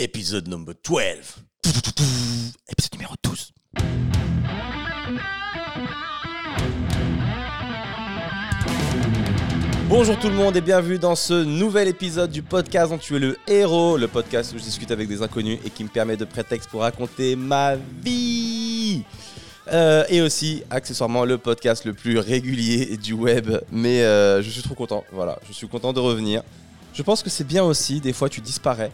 Épisode number 12. Épisode numéro 12. Bonjour tout le monde et bienvenue dans ce nouvel épisode du podcast dont tu es le héros, le podcast où je discute avec des inconnus et qui me permet de prétexte pour raconter ma vie. Euh, et aussi, accessoirement, le podcast le plus régulier du web. Mais euh, je suis trop content. Voilà, je suis content de revenir. Je pense que c'est bien aussi, des fois tu disparais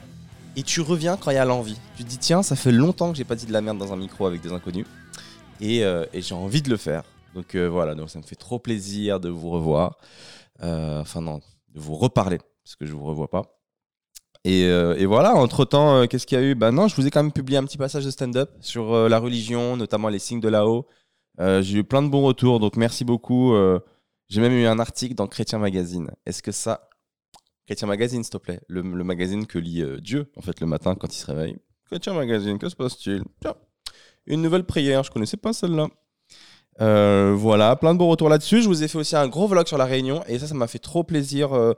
et tu reviens quand il y a l'envie. Tu te dis, tiens, ça fait longtemps que j'ai pas dit de la merde dans un micro avec des inconnus et, euh, j'ai envie de le faire. Donc euh, voilà, donc ça me fait trop plaisir de vous revoir. Euh, enfin, non, de vous reparler parce que je vous revois pas. Et, et voilà, entre-temps, qu'est-ce qu'il y a eu? Ben non, je vous ai quand même publié un petit passage de stand-up sur la religion, notamment les signes de là-haut. J'ai eu plein de bons retours, donc merci beaucoup. J'ai même eu un article dans Chrétien Magazine. Est-ce que ça... Chrétien Magazine, s'il te plaît. Le, magazine que lit euh, Dieu, en fait, le matin quand il se réveille. Chrétien Magazine, que se passe-t-il? Tiens, une nouvelle prière, je connaissais pas celle-là. Euh, voilà, plein de bons retours là-dessus. Je vous ai fait aussi un gros vlog sur la Réunion et ça, ça m'a fait trop plaisir. euh,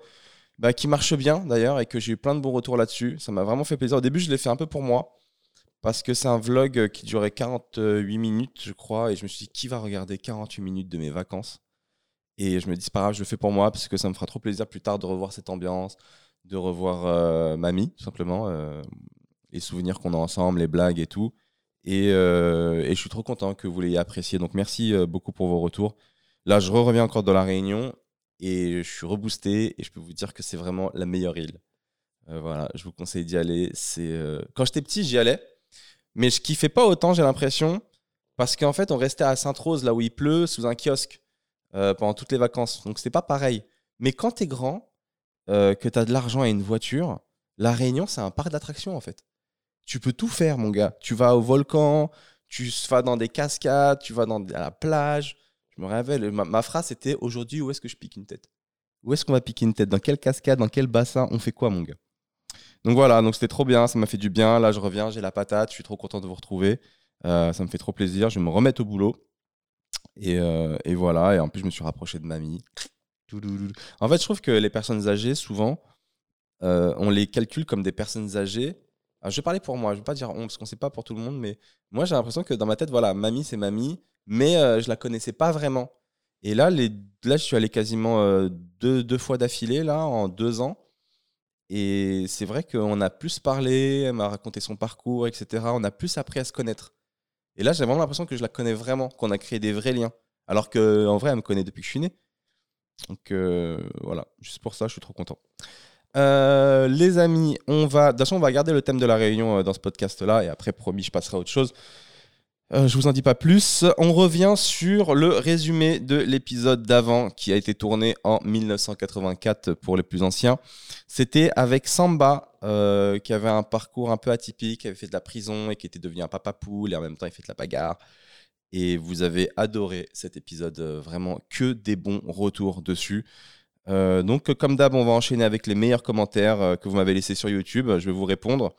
bah, qui marche bien d'ailleurs et que j'ai eu plein de bons retours là-dessus. Ça m'a vraiment fait plaisir. Au début, je l'ai fait un peu pour moi parce que c'est un vlog qui durait 48 minutes, je crois, et je me suis dit qui va regarder 48 minutes de mes vacances? Et je me dis c'est pas grave, je le fais pour moi parce que ça me fera trop plaisir plus tard de revoir cette ambiance, de revoir euh, mamie tout simplement, euh, les souvenirs qu'on a ensemble, les blagues et tout. Et, euh, et je suis trop content que vous l'ayez apprécié. Donc merci euh, beaucoup pour vos retours. Là, je reviens encore de la Réunion et je suis reboosté et je peux vous dire que c'est vraiment la meilleure île. Euh, voilà, je vous conseille d'y aller. C'est euh, quand j'étais petit, j'y allais, mais je kiffais pas autant, j'ai l'impression, parce qu'en fait, on restait à Sainte-Rose, là où il pleut, sous un kiosque euh, pendant toutes les vacances. Donc c'était pas pareil. Mais quand t'es grand, euh, que t'as de l'argent et une voiture, la Réunion, c'est un parc d'attractions en fait. Tu peux tout faire, mon gars. Tu vas au volcan, tu vas dans des cascades, tu vas dans, à la plage. Je me révèle, ma, phrase c'était aujourd'hui, où est-ce que je pique une tête? Où est-ce qu'on va piquer une tête? Dans quelle cascade? Dans quel bassin? On fait quoi, mon gars? Donc voilà, donc c'était trop bien, ça m'a fait du bien. Là, je reviens, j'ai la patate, je suis trop content de vous retrouver. Euh, ça me fait trop plaisir. Je vais me remettre au boulot. Et, euh, et voilà, et en plus, je me suis rapproché de mamie. En fait, je trouve que les personnes âgées, souvent, euh, on les calcule comme des personnes âgées. Je vais parler pour moi, je vais pas dire on, parce qu'on sait pas pour tout le monde, mais moi, j'ai l'impression que dans ma tête, voilà, mamie, c'est mamie, mais euh, je la connaissais pas vraiment. Et là, les, là je suis allé quasiment euh, deux, deux fois d'affilée, là, en deux ans. Et c'est vrai qu'on a plus parlé, elle m'a raconté son parcours, etc. On a plus appris à se connaître. Et là, j'ai vraiment l'impression que je la connais vraiment, qu'on a créé des vrais liens. Alors qu'en vrai, elle me connaît depuis que je suis né. Donc euh, voilà, juste pour ça, je suis trop content. Euh, les amis, on va. De toute façon, on va garder le thème de la réunion euh, dans ce podcast-là. Et après, promis, je passerai à autre chose. Euh, je vous en dis pas plus. On revient sur le résumé de l'épisode d'avant qui a été tourné en 1984 pour les plus anciens. C'était avec Samba euh, qui avait un parcours un peu atypique, qui avait fait de la prison et qui était devenu un papa poule et en même temps il fait de la bagarre. Et vous avez adoré cet épisode, euh, vraiment que des bons retours dessus. Euh, donc, comme d'hab, on va enchaîner avec les meilleurs commentaires euh, que vous m'avez laissés sur YouTube. Je vais vous répondre.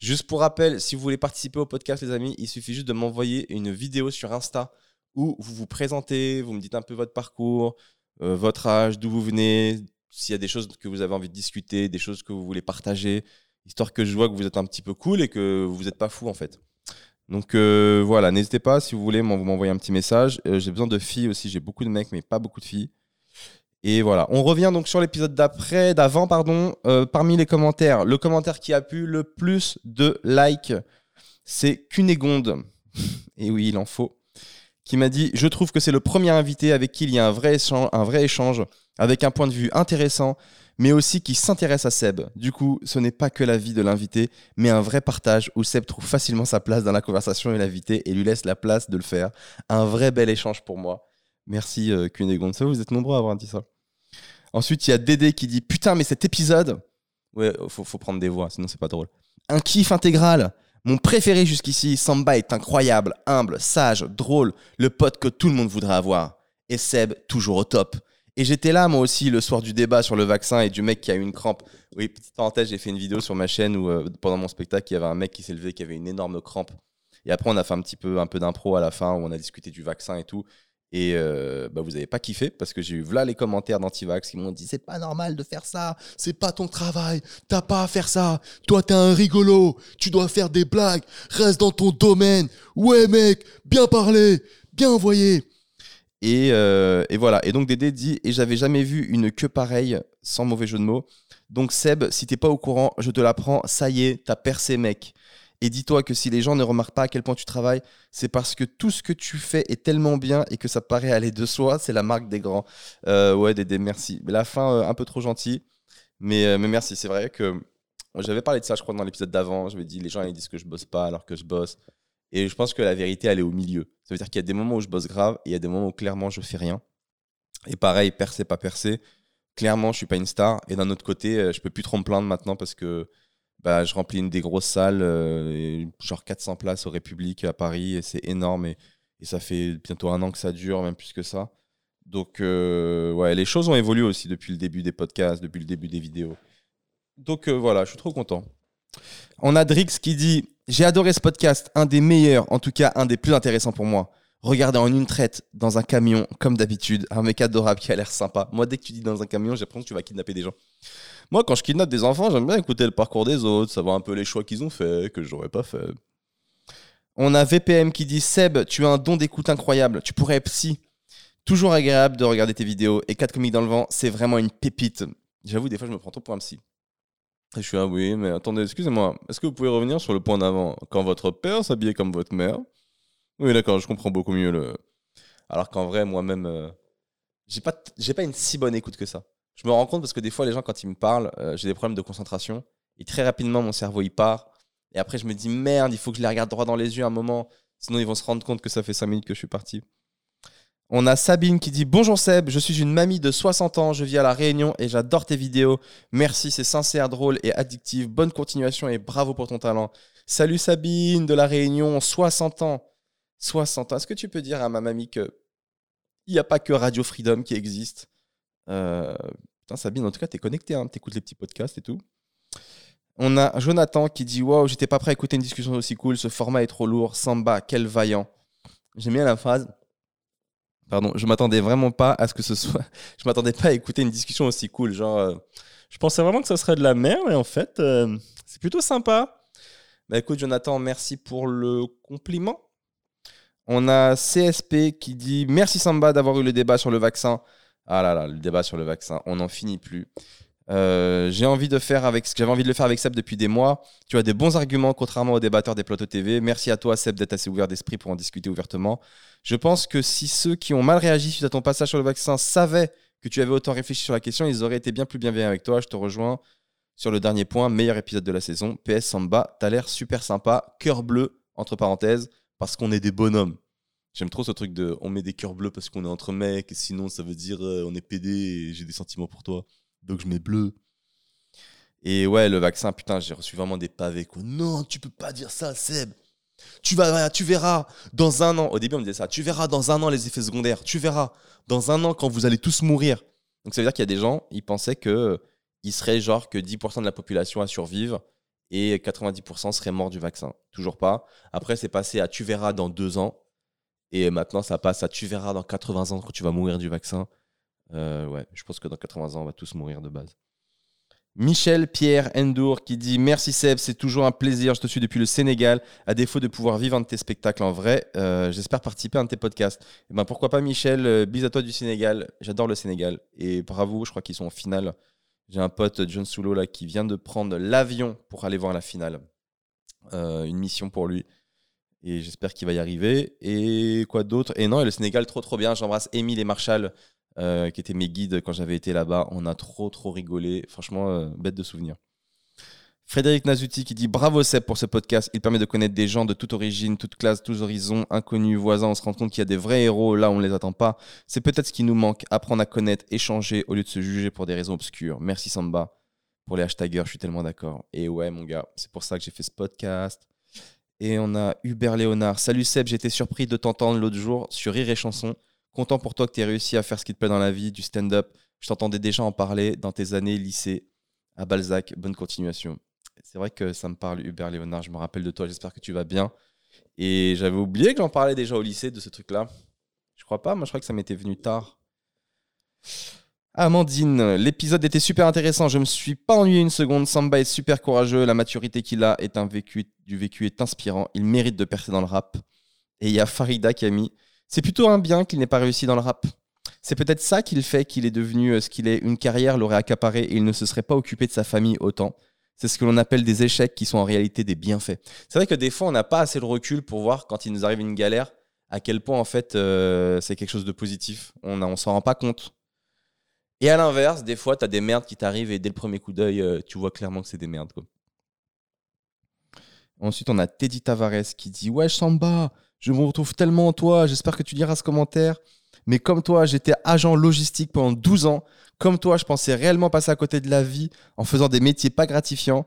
Juste pour rappel, si vous voulez participer au podcast, les amis, il suffit juste de m'envoyer une vidéo sur Insta où vous vous présentez, vous me dites un peu votre parcours, euh, votre âge, d'où vous venez, s'il y a des choses que vous avez envie de discuter, des choses que vous voulez partager, histoire que je vois que vous êtes un petit peu cool et que vous n'êtes pas fou en fait. Donc voilà, n'hésitez pas si vous voulez m'envoyer un petit message. J'ai besoin de filles aussi, j'ai beaucoup de mecs mais pas beaucoup de filles. Et voilà, on revient donc sur l'épisode d'après, d'avant, pardon. Euh, parmi les commentaires, le commentaire qui a pu le plus de likes, c'est Cunégonde. Et oui, il en faut. Qui m'a dit Je trouve que c'est le premier invité avec qui il y a un vrai, échange, un vrai échange, avec un point de vue intéressant, mais aussi qui s'intéresse à Seb. Du coup, ce n'est pas que la vie de l'invité, mais un vrai partage où Seb trouve facilement sa place dans la conversation et l'invité et lui laisse la place de le faire. Un vrai bel échange pour moi. Merci euh, Cunégonde. Ça, vous êtes nombreux à avoir dit ça. Ensuite, il y a Dédé qui dit Putain, mais cet épisode. Ouais, faut, faut prendre des voix, sinon c'est pas drôle. Un kiff intégral. Mon préféré jusqu'ici, Samba est incroyable, humble, sage, drôle, le pote que tout le monde voudrait avoir. Et Seb, toujours au top. Et j'étais là, moi aussi, le soir du débat sur le vaccin et du mec qui a eu une crampe. Oui, petite parenthèse, j'ai fait une vidéo sur ma chaîne où, euh, pendant mon spectacle, il y avait un mec qui s'est levé, qui avait une énorme crampe. Et après, on a fait un petit peu, un peu d'impro à la fin où on a discuté du vaccin et tout. Et euh, bah, vous n'avez pas kiffé parce que j'ai eu là les commentaires d'Antivax qui m'ont dit c'est pas normal de faire ça, c'est pas ton travail, t'as pas à faire ça, toi t'es un rigolo, tu dois faire des blagues, reste dans ton domaine, ouais mec, bien parlé, bien envoyé. Et, euh, voilà, et donc Dédé dit et j'avais jamais vu une queue pareille, sans mauvais jeu de mots. Donc Seb, si t'es pas au courant, je te l'apprends, ça y est, t'as percé mec. Et dis-toi que si les gens ne remarquent pas à quel point tu travailles, c'est parce que tout ce que tu fais est tellement bien et que ça paraît aller de soi. C'est la marque des grands. Euh, ouais, Dédé, merci. Mais la fin, euh, un peu trop gentil. Mais, euh, mais merci. C'est vrai que j'avais parlé de ça, je crois, dans l'épisode d'avant. Je me dit, les gens, ils disent que je bosse pas alors que je bosse. Et je pense que la vérité, elle est au milieu. Ça veut dire qu'il y a des moments où je bosse grave et il y a des moments où clairement je fais rien. Et pareil, percer, pas percer. Clairement, je suis pas une star. Et d'un autre côté, je peux plus trop me plaindre maintenant parce que bah, je remplis une des grosses salles, euh, genre 400 places au République à Paris, et c'est énorme. Et, ça fait bientôt un an que ça dure, même plus que ça. Donc, euh, ouais, les choses ont évolué aussi depuis le début des podcasts, depuis le début des vidéos. Donc, euh, voilà, je suis trop content. On a Drix qui dit J'ai adoré ce podcast, un des meilleurs, en tout cas un des plus intéressants pour moi. Regardez en une traite, dans un camion, comme d'habitude, un mec adorable qui a l'air sympa. Moi, dès que tu dis dans un camion, j'ai l'impression que tu vas kidnapper des gens. Moi, quand je kidnappe des enfants, j'aime bien écouter le parcours des autres, savoir un peu les choix qu'ils ont fait, que j'aurais pas fait. On a VPM qui dit Seb, tu as un don d'écoute incroyable, tu pourrais être psy. Toujours agréable de regarder tes vidéos. Et 4 comiques dans le vent, c'est vraiment une pépite. J'avoue, des fois, je me prends trop pour un psy. Et je suis ah oui, mais attendez, excusez-moi, est-ce que vous pouvez revenir sur le point d'avant? Quand votre père s'habillait comme votre mère? Oui, d'accord, je comprends beaucoup mieux le. Alors qu'en vrai, moi-même, euh, j'ai pas, j'ai pas une si bonne écoute que ça je me rends compte parce que des fois, les gens, quand ils me parlent, euh, j'ai des problèmes de concentration. Et très rapidement, mon cerveau, il part. Et après, je me dis, merde, il faut que je les regarde droit dans les yeux un moment. Sinon, ils vont se rendre compte que ça fait 5 minutes que je suis parti. On a Sabine qui dit Bonjour Seb, je suis une mamie de 60 ans, je vis à La Réunion et j'adore tes vidéos. Merci, c'est sincère, drôle et addictif. Bonne continuation et bravo pour ton talent. Salut Sabine de La Réunion, 60 ans. 60 ans. Est-ce que tu peux dire à ma mamie que il n'y a pas que Radio Freedom qui existe? Euh, Sabine, en tout cas, t'es connecté, hein, t'écoutes les petits podcasts et tout. On a Jonathan qui dit Waouh, j'étais pas prêt à écouter une discussion aussi cool, ce format est trop lourd. Samba, quel vaillant. J'aime bien la phrase. Pardon, je m'attendais vraiment pas à ce que ce soit. je m'attendais pas à écouter une discussion aussi cool. Genre, euh, je pensais vraiment que ça serait de la merde, mais en fait, euh, c'est plutôt sympa. Bah écoute, Jonathan, merci pour le compliment. On a CSP qui dit Merci Samba d'avoir eu le débat sur le vaccin. Ah là là, le débat sur le vaccin, on n'en finit plus. Euh, j'ai envie de faire avec j'avais envie de le faire avec Seb depuis des mois. Tu as des bons arguments contrairement aux débatteurs des plateaux TV. Merci à toi Seb d'être assez ouvert d'esprit pour en discuter ouvertement. Je pense que si ceux qui ont mal réagi suite à ton passage sur le vaccin savaient que tu avais autant réfléchi sur la question, ils auraient été bien plus bienveillants avec toi. Je te rejoins sur le dernier point, meilleur épisode de la saison. PS Samba, t'as l'air super sympa, cœur bleu entre parenthèses parce qu'on est des bonhommes. J'aime trop ce truc de on met des cœurs bleus parce qu'on est entre mecs, sinon ça veut dire euh, on est pédé et j'ai des sentiments pour toi. Donc je mets bleu. Et ouais, le vaccin, putain, j'ai reçu vraiment des pavés. Quoi. Non, tu peux pas dire ça, Seb. Tu, vas, tu verras dans un an. Au début, on me disait ça. Tu verras dans un an les effets secondaires. Tu verras dans un an quand vous allez tous mourir. Donc ça veut dire qu'il y a des gens, ils pensaient que il serait genre que 10% de la population à survivre et 90% seraient morts du vaccin. Toujours pas. Après, c'est passé à tu verras dans deux ans. Et maintenant, ça passe à tu verras dans 80 ans quand tu vas mourir du vaccin. Euh, ouais, je pense que dans 80 ans, on va tous mourir de base. Michel Pierre Endour qui dit Merci Seb, c'est toujours un plaisir. Je te suis depuis le Sénégal. À défaut de pouvoir vivre un tes spectacles en vrai, euh, j'espère participer à un de tes podcasts. Eh ben pourquoi pas, Michel euh, à toi du Sénégal. J'adore le Sénégal. Et bravo, je crois qu'ils sont en finale. J'ai un pote, John Soulo, qui vient de prendre l'avion pour aller voir la finale. une mission pour lui. Et j'espère qu'il va y arriver. Et quoi d'autre? Et non, le Sénégal, trop trop bien. J'embrasse Émile et Marshall, euh, qui étaient mes guides quand j'avais été là-bas. On a trop trop rigolé. Franchement, euh, bête de souvenir. Frédéric Nazuti qui dit Bravo Seb pour ce podcast. Il permet de connaître des gens de toute origine, toute classe, tous horizons, inconnus, voisins. On se rend compte qu'il y a des vrais héros là on ne les attend pas. C'est peut-être ce qui nous manque. Apprendre à connaître, échanger au lieu de se juger pour des raisons obscures. Merci Samba pour les hashtagers. Je suis tellement d'accord. Et ouais, mon gars, c'est pour ça que j'ai fait ce podcast. Et on a Hubert Léonard. Salut Seb, j'étais surpris de t'entendre l'autre jour sur Rire et Chanson. Content pour toi que tu aies réussi à faire ce qui te plaît dans la vie, du stand-up. Je t'entendais déjà en parler dans tes années lycée à Balzac. Bonne continuation. C'est vrai que ça me parle, Hubert Léonard. Je me rappelle de toi. J'espère que tu vas bien. Et j'avais oublié que j'en parlais déjà au lycée de ce truc-là. Je crois pas. Moi, je crois que ça m'était venu tard. Amandine, l'épisode était super intéressant. Je me suis pas ennuyé une seconde. Samba est super courageux. La maturité qu'il a est un vécu, du vécu est inspirant. Il mérite de percer dans le rap. Et il y a Farida qui a mis C'est plutôt un bien qu'il n'ait pas réussi dans le rap. C'est peut-être ça qu'il fait qu'il est devenu euh, ce qu'il est. Une carrière l'aurait accaparé et il ne se serait pas occupé de sa famille autant. C'est ce que l'on appelle des échecs qui sont en réalité des bienfaits. C'est vrai que des fois, on n'a pas assez de recul pour voir quand il nous arrive une galère à quel point en fait euh, c'est quelque chose de positif. On ne s'en rend pas compte. Et à l'inverse, des fois, tu as des merdes qui t'arrivent et dès le premier coup d'œil, euh, tu vois clairement que c'est des merdes. Ensuite, on a Teddy Tavares qui dit Ouais, Samba, je me retrouve tellement en toi. J'espère que tu liras ce commentaire. Mais comme toi, j'étais agent logistique pendant 12 ans. Comme toi, je pensais réellement passer à côté de la vie en faisant des métiers pas gratifiants.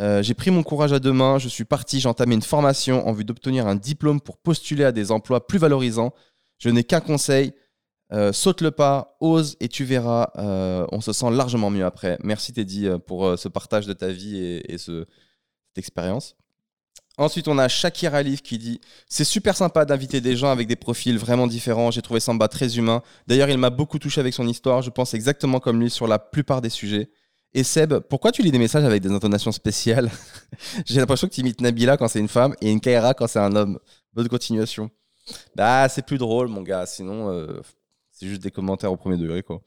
Euh, j'ai pris mon courage à deux mains, je suis parti, j'ai entamé une formation en vue d'obtenir un diplôme pour postuler à des emplois plus valorisants. Je n'ai qu'un conseil, euh, saute le pas, ose et tu verras, euh, on se sent largement mieux après. Merci Teddy pour ce partage de ta vie et, cette expérience. Ensuite, on a Shakir Alif qui dit C'est super sympa d'inviter des gens avec des profils vraiment différents. J'ai trouvé Samba très humain. D'ailleurs, il m'a beaucoup touché avec son histoire. Je pense exactement comme lui sur la plupart des sujets. Et Seb, pourquoi tu lis des messages avec des intonations spéciales? J'ai l'impression que tu imites Nabila quand c'est une femme et une Kaira quand c'est un homme. Bonne continuation. Bah, c'est plus drôle, mon gars. Sinon, euh, c'est juste des commentaires au premier degré, quoi.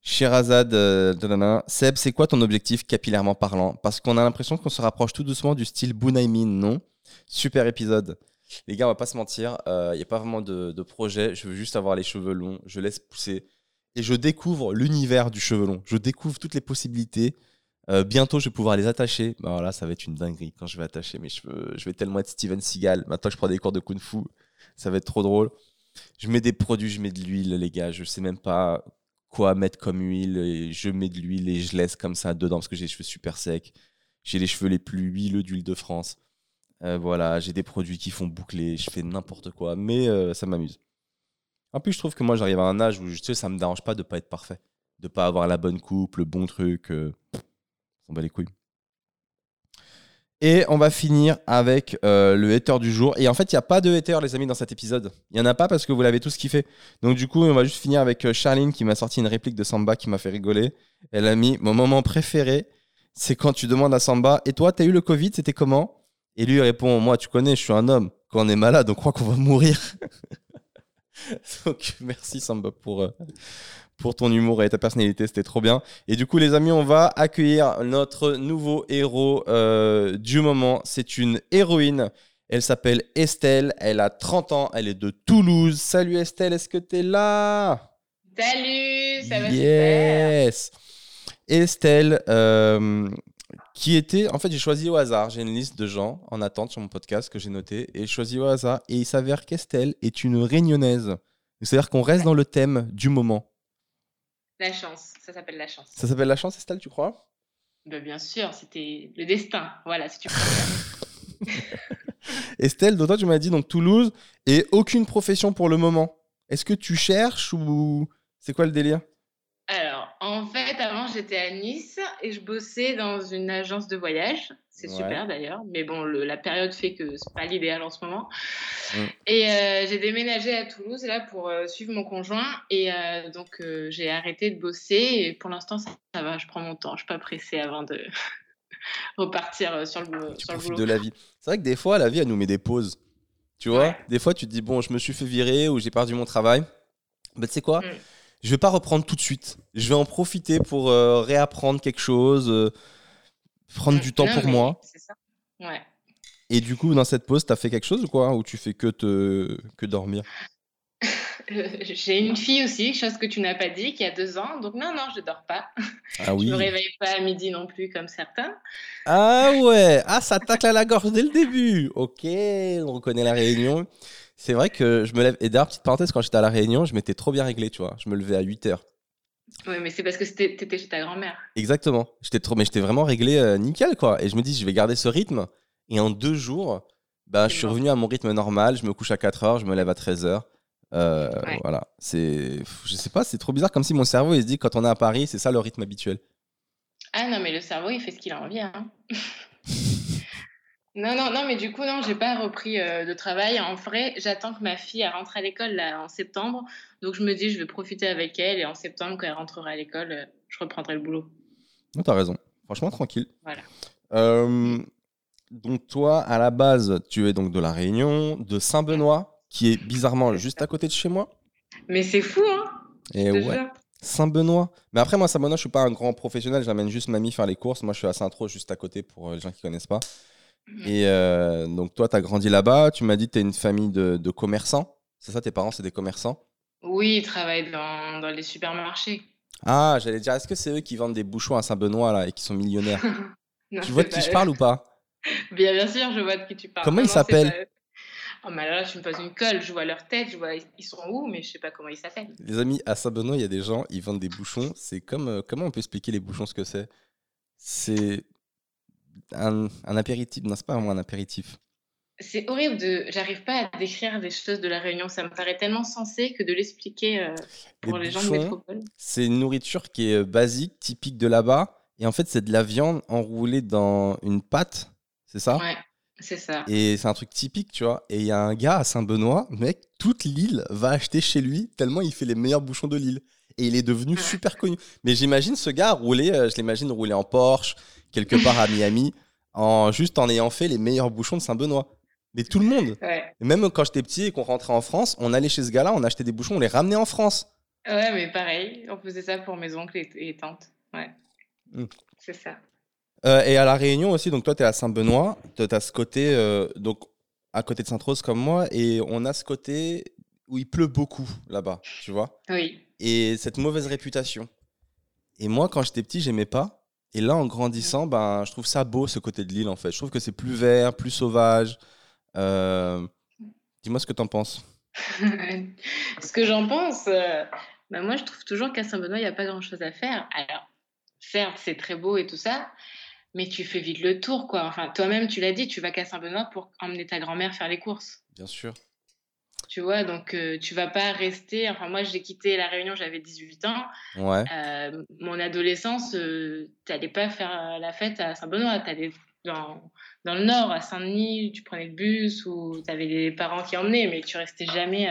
Shirazad, euh, Seb, c'est quoi ton objectif capillairement parlant? Parce qu'on a l'impression qu'on se rapproche tout doucement du style Bunaimin, non? Super épisode. Les gars, on va pas se mentir, il euh, n'y a pas vraiment de, projet. Je veux juste avoir les cheveux longs. Je laisse pousser. Et je découvre l'univers du cheveu long. Je découvre toutes les possibilités. Euh, bientôt, je vais pouvoir les attacher. Bah, voilà, ça va être une dinguerie quand je vais attacher mes cheveux. Je vais tellement être Steven Seagal. Maintenant que je prends des cours de kung fu, ça va être trop drôle. Je mets des produits, je mets de l'huile, les gars. Je sais même pas quoi mettre comme huile. Je mets de l'huile et je laisse comme ça dedans parce que j'ai les cheveux super secs. J'ai les cheveux les plus huileux d'huile de France. Euh, voilà, j'ai des produits qui font boucler. Je fais n'importe quoi, mais euh, ça m'amuse. En plus, je trouve que moi, j'arrive à un âge où tu sais, ça me dérange pas de pas être parfait, de pas avoir la bonne coupe, le bon truc. Euh, on bat les couilles. Et on va finir avec euh, le hater du jour. Et en fait, il n'y a pas de hater, les amis, dans cet épisode. Il n'y en a pas parce que vous l'avez tous kiffé. Donc, du coup, on va juste finir avec euh, Charline qui m'a sorti une réplique de Samba qui m'a fait rigoler. Elle a mis Mon moment préféré, c'est quand tu demandes à Samba Et toi, t'as eu le Covid C'était comment? Et lui répond Moi, tu connais, je suis un homme. Quand on est malade, on croit qu'on va mourir. Donc, merci Samba pour, euh, pour ton humour et ta personnalité, c'était trop bien. Et du coup, les amis, on va accueillir notre nouveau héros euh, du moment. C'est une héroïne. Elle s'appelle Estelle. Elle a 30 ans. Elle est de Toulouse. Salut Estelle, est-ce que tu es là? Salut, ça va Yes. Estelle, euh, qui était. En fait, j'ai choisi au hasard. J'ai une liste de gens en attente sur mon podcast que j'ai noté et choisi au hasard. Et il s'avère qu'Estelle est une réunionnaise. C'est-à-dire qu'on reste dans le thème du moment. La chance, ça s'appelle la chance. Ça s'appelle la chance, Estelle, tu crois? Bah, Bien sûr, c'était le destin. Voilà, si tu crois. Estelle, toi, tu m'as dit donc Toulouse et aucune profession pour le moment. Est-ce que tu cherches ou c'est quoi le délire? Alors, en fait, avant, j'étais à Nice et je bossais dans une agence de voyage. C'est super d'ailleurs, mais bon, la période fait que c'est pas l'idéal en ce moment. Mm. Et euh, j'ai déménagé à Toulouse là pour euh, suivre mon conjoint et euh, donc j'ai arrêté de bosser et pour l'instant ça, va, je prends mon temps, je suis pas pressée avant de repartir sur le, tu sur le boulot. de la vie. C'est vrai que des fois la vie elle nous met des pauses. Tu vois, des fois tu te dis bon, je me suis fait virer ou j'ai perdu mon travail. Mais tu sais quoi? Mm. Je vais pas reprendre tout de suite. Je vais en profiter pour réapprendre quelque chose prendre du temps pour moi. C'est ça. Ouais. Et du coup, dans cette pause, tu as fait quelque chose ou quoi? Ou tu fais que, te... que dormir? J'ai une fille aussi, chose que tu n'as pas dit, qui a deux ans. Donc non, non, je dors pas. Ah oui. je me réveille pas à midi non plus comme certains. Ah ouais, ah ça tacle à la gorge dès le début. Ok, on reconnaît la réunion. C'est vrai que je me lève. Et d'ailleurs, petite parenthèse, quand j'étais à la réunion, je m'étais trop bien réglé, tu vois. Je me levais à 8 heures. Oui, mais c'est parce que t'étais chez ta grand-mère. Exactement. J'étais trop, mais j'étais vraiment réglé euh, nickel, quoi. Et je me dis, je vais garder ce rythme. Et en deux jours, bah, je suis revenu à mon rythme normal. Je me couche à 4 heures, je me lève à 13 heures. Euh, voilà. C'est, je sais pas, c'est trop bizarre, comme si mon cerveau, il se dit, quand on est à Paris, c'est ça le rythme habituel. Ah non, mais le cerveau, il fait ce qu'il a envie. Hein. Non, non, non, mais du coup, non, j'ai pas repris euh, de travail. En vrai, j'attends que ma fille rentre à l'école là, en septembre. Donc, je me dis, je vais profiter avec elle. Et en septembre, quand elle rentrera à l'école, euh, je reprendrai le boulot. Non, t'as raison. Franchement, tranquille. Voilà. Euh, donc, toi, à la base, tu es donc de La Réunion, de Saint-Benoît, qui est bizarrement juste à côté de chez moi. Mais c'est fou, hein Et ouais. Saint-Benoît. Mais après, moi, Saint-Benoît, je suis pas un grand professionnel. J'amène juste mamie faire les courses. Moi, je suis à Saint-Tro, juste à côté, pour les gens qui connaissent pas. Mhm. Et euh, donc, toi, tu as grandi là-bas. Tu m'as dit que tu es une famille de, commerçants. C'est ça, tes parents, c'est des commerçants? Oui, ils travaillent dans, dans les supermarchés. Ah, j'allais dire, est-ce que c'est eux qui vendent des bouchons à Saint-Benoît là et qui sont millionnaires? Tu vois de qui je parle ou pas? Bien, bien sûr, je vois de qui tu parles. Comment ils s'appellent? Oh, mais là, je me pose une colle, je vois leur tête, je vois ils sont où, mais je sais pas comment ils s'appellent. Les amis, à Saint-Benoît, il y a des gens, ils vendent des bouchons. C'est comme. Euh, comment on peut expliquer les bouchons ce que c'est? C'est un, apéritif. Non, c'est pas vraiment un apéritif? C'est horrible de. J'arrive pas à décrire des choses de la Réunion. Ça me paraît tellement sensé que de l'expliquer euh, pour les, gens de métropole. C'est une nourriture qui est euh, basique, typique de là-bas. Et en fait, c'est de la viande enroulée dans une pâte. C'est ça? Ouais, c'est ça. Et c'est un truc typique, tu vois. Et il y a un gars à Saint-Benoît, mec, toute l'île va acheter chez lui tellement il fait les meilleurs bouchons de l'île. Et il est devenu super connu. Mais j'imagine ce gars rouler, euh, je l'imagine rouler en Porsche, quelque part à Miami, en, juste en ayant fait les meilleurs bouchons de Saint-Benoît. Mais tout le monde. même quand j'étais petit et qu'on rentrait en France, on allait chez ce gars-là, on achetait des bouchons, on les ramenait en France. Ouais, mais pareil, on faisait ça pour mes oncles et, tantes. Ouais. Hmm. C'est ça. Euh, et à La Réunion aussi, donc toi, tu es à Saint-Benoît, tu as ce côté, euh, donc à côté de Sainte-Rose comme moi, et on a ce côté où il pleut beaucoup là-bas, tu vois? Oui. Et cette mauvaise réputation. Et moi, quand j'étais petit, j'aimais pas. Et là, en grandissant, ben, je trouve ça beau, ce côté de l'île, en fait. Je trouve que c'est plus vert, plus sauvage. Euh, dis-moi ce que tu en penses. ce que j'en pense, euh, ben moi, je trouve toujours qu'à Saint-Benoît, il n'y a pas grand-chose à faire. Alors, certes, c'est très beau et tout ça, mais tu fais vite le tour, quoi. Enfin, toi-même, tu l'as dit, tu vas qu'à Saint-Benoît pour emmener ta grand-mère faire les courses. Bien sûr. Tu vois, donc euh, tu vas pas rester. Enfin, moi, j'ai quitté La Réunion, j'avais 18 ans. Ouais. Euh, mon adolescence, euh, tu n'allais pas faire la fête à Saint-Benoît. Tu allais dans, dans le nord, à Saint-Denis, tu prenais le bus ou tu avais des parents qui emmenaient, mais tu restais jamais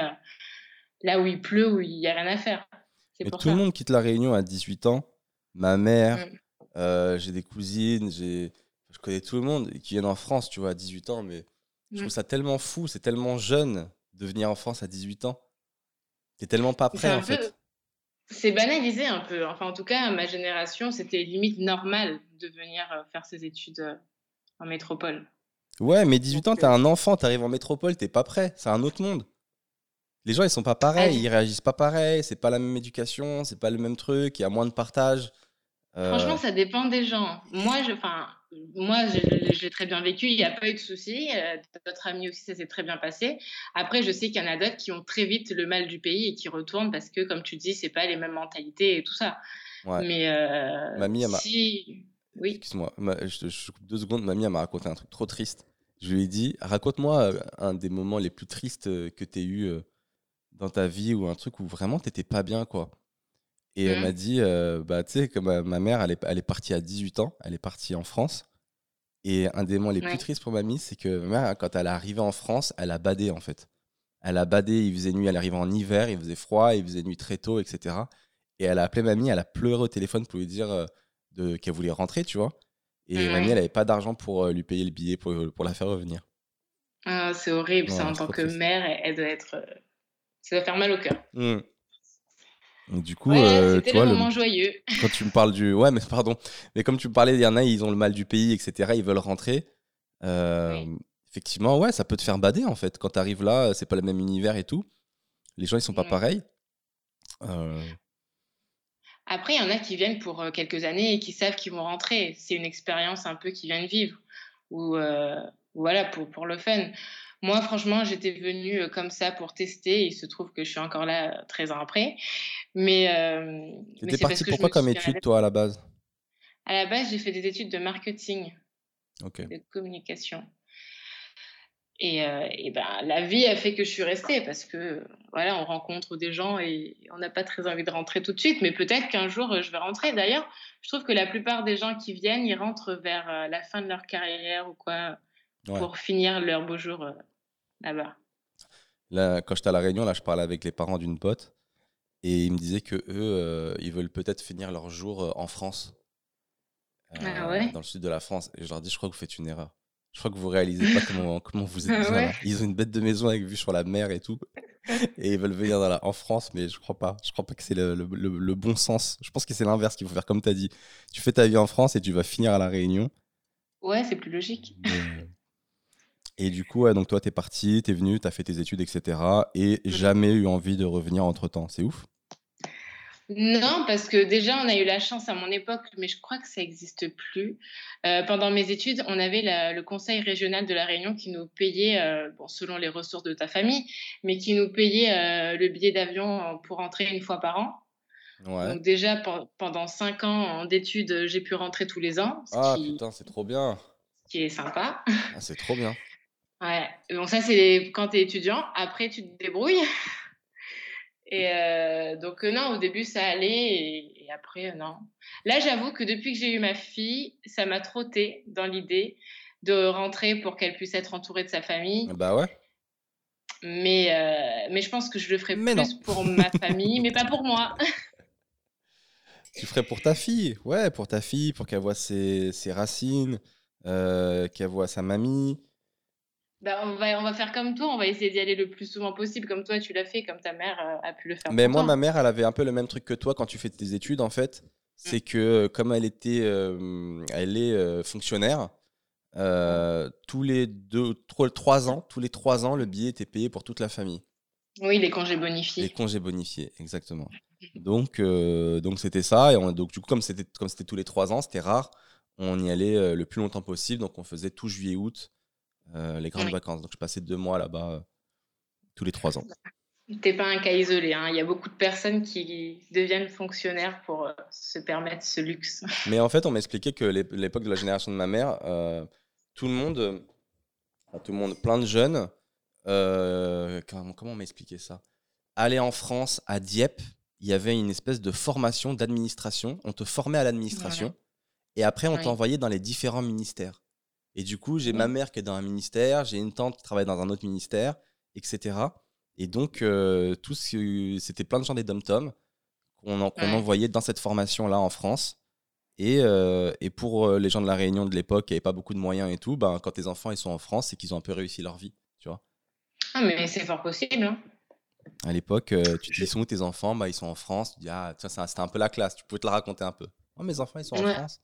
là où il pleut, où il n'y a rien à faire. Mais tout le monde quitte La Réunion à 18 ans. Ma mère, mm. j'ai des cousines, j'ai je connais tout le monde qui viennent en France, tu vois, à 18 ans, mais je mm. trouve ça tellement fou, c'est tellement jeune de venir en France à 18 ans. T'es tellement pas prêt en fait. C'est banalisé un peu. Enfin, en tout cas, ma génération, c'était limite normal de venir euh, faire ses études euh, en métropole. Ouais, mais 18 ans, t'es euh, un enfant, t'arrives en métropole, t'es pas prêt. C'est un autre monde. Les gens, ils sont pas pareils, ils réagissent pas pareil, c'est pas la même éducation, c'est pas le même truc, il y a moins de partage. Franchement, ça dépend des gens. Moi, je, enfin, moi, je, l'ai très bien vécu, il n'y a pas eu de souci. Euh, d'autres amis aussi, ça s'est très bien passé. Après, je sais qu'il y en a d'autres qui ont très vite le mal du pays et qui retournent parce que, comme tu dis, c'est pas les mêmes mentalités et tout ça. Mais euh, mamie, si... Oui. Excuse-moi, je, je, coupe deux secondes. Mamie, m'a raconté un truc trop triste. Je lui ai dit, raconte-moi euh, un des moments les plus tristes que tu as eu dans ta vie ou un truc où vraiment tu n'étais pas bien, quoi. Et elle m'a mmh. dit, euh, bah, tu sais, que ma, mère, elle est, elle est partie à 18 ans, elle est partie en France. Et un des moments les plus tristes pour mamie, c'est que ma mère, quand elle est arrivée en France, elle a badé, en fait. Elle a badé, il faisait nuit, elle arrivait en hiver, il faisait froid, il faisait nuit très tôt, etc. Et elle a appelé mamie, elle a pleuré au téléphone pour lui dire euh, qu'elle voulait rentrer, tu vois. Et mamie, elle n'avait pas d'argent pour euh, lui payer le billet, pour, pour la faire revenir. Ah, c'est horrible, ça, en tant que mère, elle, doit être. Ça doit faire mal au cœur. Mmh du coup, euh, tu vois, le moment joyeux. Quand tu me parles du. Ouais, mais pardon. Mais comme tu me parlais, il y en a, ils ont le mal du pays, etc. Ils veulent rentrer. Euh, effectivement, ouais, ça peut te faire bader en fait. Quand tu arrives là, c'est pas le même univers et tout. Les gens, ils sont pas mm. pareils. Euh. Après, il y en a qui viennent pour quelques années et qui savent qu'ils vont rentrer. C'est une expérience un peu qu'ils viennent vivre. Ou voilà, pour, pour le fun. Moi, franchement, j'étais venue euh, comme ça pour tester. il se trouve que je suis encore là 13 ans après. Mais. Euh, tu étais partie pourquoi comme étude, toi, à la base? À la base, j'ai fait des études de marketing, de communication. Et, euh, et, ben, la vie a fait que je suis restée parce que voilà, on rencontre des gens et on n'a pas très envie de rentrer tout de suite, mais peut-être qu'un jour je vais rentrer. D'ailleurs, je trouve que la plupart des gens qui viennent, ils rentrent vers la fin de leur carrière ou quoi pour finir leur beau jour là-bas. Là, quand j'étais à La Réunion, là, je parlais avec les parents d'une pote et ils me disaient que eux, ils veulent peut-être finir leur jour en France. Ah ouais? dans le sud de la France. Et je leur dis, je crois que vous faites une erreur. Je crois que vous réalisez pas comment, comment vous êtes bien. Ils ont une bête de maison avec vue sur la mer et tout. Et ils veulent venir dans la, en France, mais je crois pas. Je crois pas que c'est le, le, le, bon sens. Je pense que c'est l'inverse qu'il faut faire, comme tu as dit. Tu fais ta vie en France et tu vas finir à La Réunion. Ouais, c'est plus logique. Et du coup, donc toi, tu es parti, tu es venu, tu as fait tes études, etc. Et jamais eu envie de revenir entre temps. C'est ouf non, parce que déjà, on a eu la chance à mon époque, mais je crois que ça n'existe plus. Euh, pendant mes études, on avait le conseil régional de la Réunion qui nous payait, euh, bon, selon les ressources de ta famille, mais qui nous payait euh, le billet d'avion pour rentrer une fois par an. Donc déjà, pendant cinq ans d'études, j'ai pu rentrer tous les ans. ah putain, c'est trop bien. Ce qui est sympa. Ah, c'est trop bien. Ouais. Donc ça, c'est quand tu es étudiant. Après, tu te débrouilles. Et euh, donc, euh, non, au début, ça allait. Et, après, euh, non. Là, j'avoue que depuis que j'ai eu ma fille, ça m'a trotté dans l'idée de rentrer pour qu'elle puisse être entourée de sa famille. Bah ouais. Mais, mais je pense que je le ferai plus pour ma famille, mais pas pour moi. tu ferais pour ta fille, ouais, pour ta fille, pour qu'elle voit ses, ses racines, qu'elle voit sa mamie. Bah, on, va, on va faire comme toi, on va essayer d'y aller le plus souvent possible, comme toi tu l'as fait, comme ta mère euh, a pu le faire. Mais moi, ma mère, elle avait un peu le même truc que toi quand tu fais tes études, en fait. Mm. C'est que euh, comme elle était, euh, elle est fonctionnaire, tous les deux, trois, ans, tous les trois ans, le billet était payé pour toute la famille. Oui, les congés bonifiés. Les congés bonifiés, exactement. donc, donc c'était ça. Et donc du coup, comme c'était comme c'était tous les trois ans, c'était rare. On y allait le plus longtemps possible. Donc on faisait tout juillet-août. Euh, les grandes vacances. Donc je passais deux mois là-bas euh, tous les trois ans. T'es pas un cas isolé. Hein. Il y a beaucoup de personnes qui deviennent fonctionnaires pour euh, se permettre ce luxe. Mais en fait, on m'expliquait que l'époque de la génération de ma mère, tout le monde, tout le monde, plein de jeunes, comment, comment on m'expliquait ça? Aller en France, à Dieppe, il y avait une espèce de formation d'administration. On te formait à l'administration. Et après, on t'envoyait dans les différents ministères. Et du coup, j'ai ma mère qui est dans un ministère, j'ai une tante qui travaille dans un autre ministère, etc. Et donc, euh, tout c'était plein de gens des dom-tom qu'on envoyait dans cette formation-là en France. Et, euh, et, pour euh, les gens de la Réunion de l'époque qui n'avaient pas beaucoup de moyens et tout, ben, quand tes enfants ils sont en France, c'est qu'ils ont un peu réussi leur vie, tu vois. Ah, mais c'est fort possible. Hein. À l'époque, tu te dis, sont où tes enfants? Bah, Ils sont en France. Tu dis, ah, c'était un peu la classe, tu pouvais te la raconter un peu. Oh, mes enfants, ils sont en France.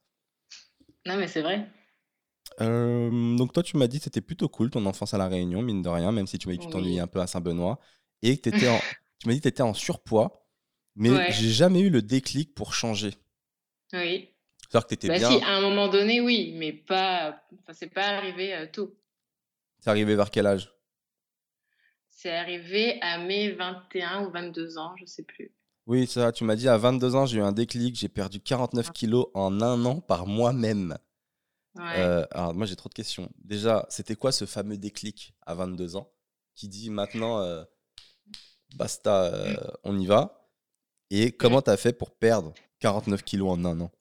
Non, mais c'est vrai. Euh, donc toi, tu m'as dit que c'était plutôt cool ton enfance à La Réunion, mine de rien, même si tu m'as dit que tu t'ennuyais un peu à Saint-Benoît. Et que étais en... tu m'as dit que tu étais en surpoids, mais j'ai jamais eu le déclic pour changer. Oui. C'est-à-dire que tu étais bah bien... Si, à un moment donné, oui, mais pas... Enfin, c'est pas arrivé euh, tôt. C'est arrivé vers quel âge? C'est arrivé à mes 21 ou 22 ans, je sais plus. Oui, ça, tu m'as dit à 22 ans, j'ai eu un déclic, j'ai perdu 49 kilos en un an par moi-même. Euh, alors, moi, j'ai trop de questions. Déjà, c'était quoi ce fameux déclic à 22 ans qui dit maintenant, euh, basta, euh, on y va? Et comment tu as fait pour perdre 49 kilos en un an?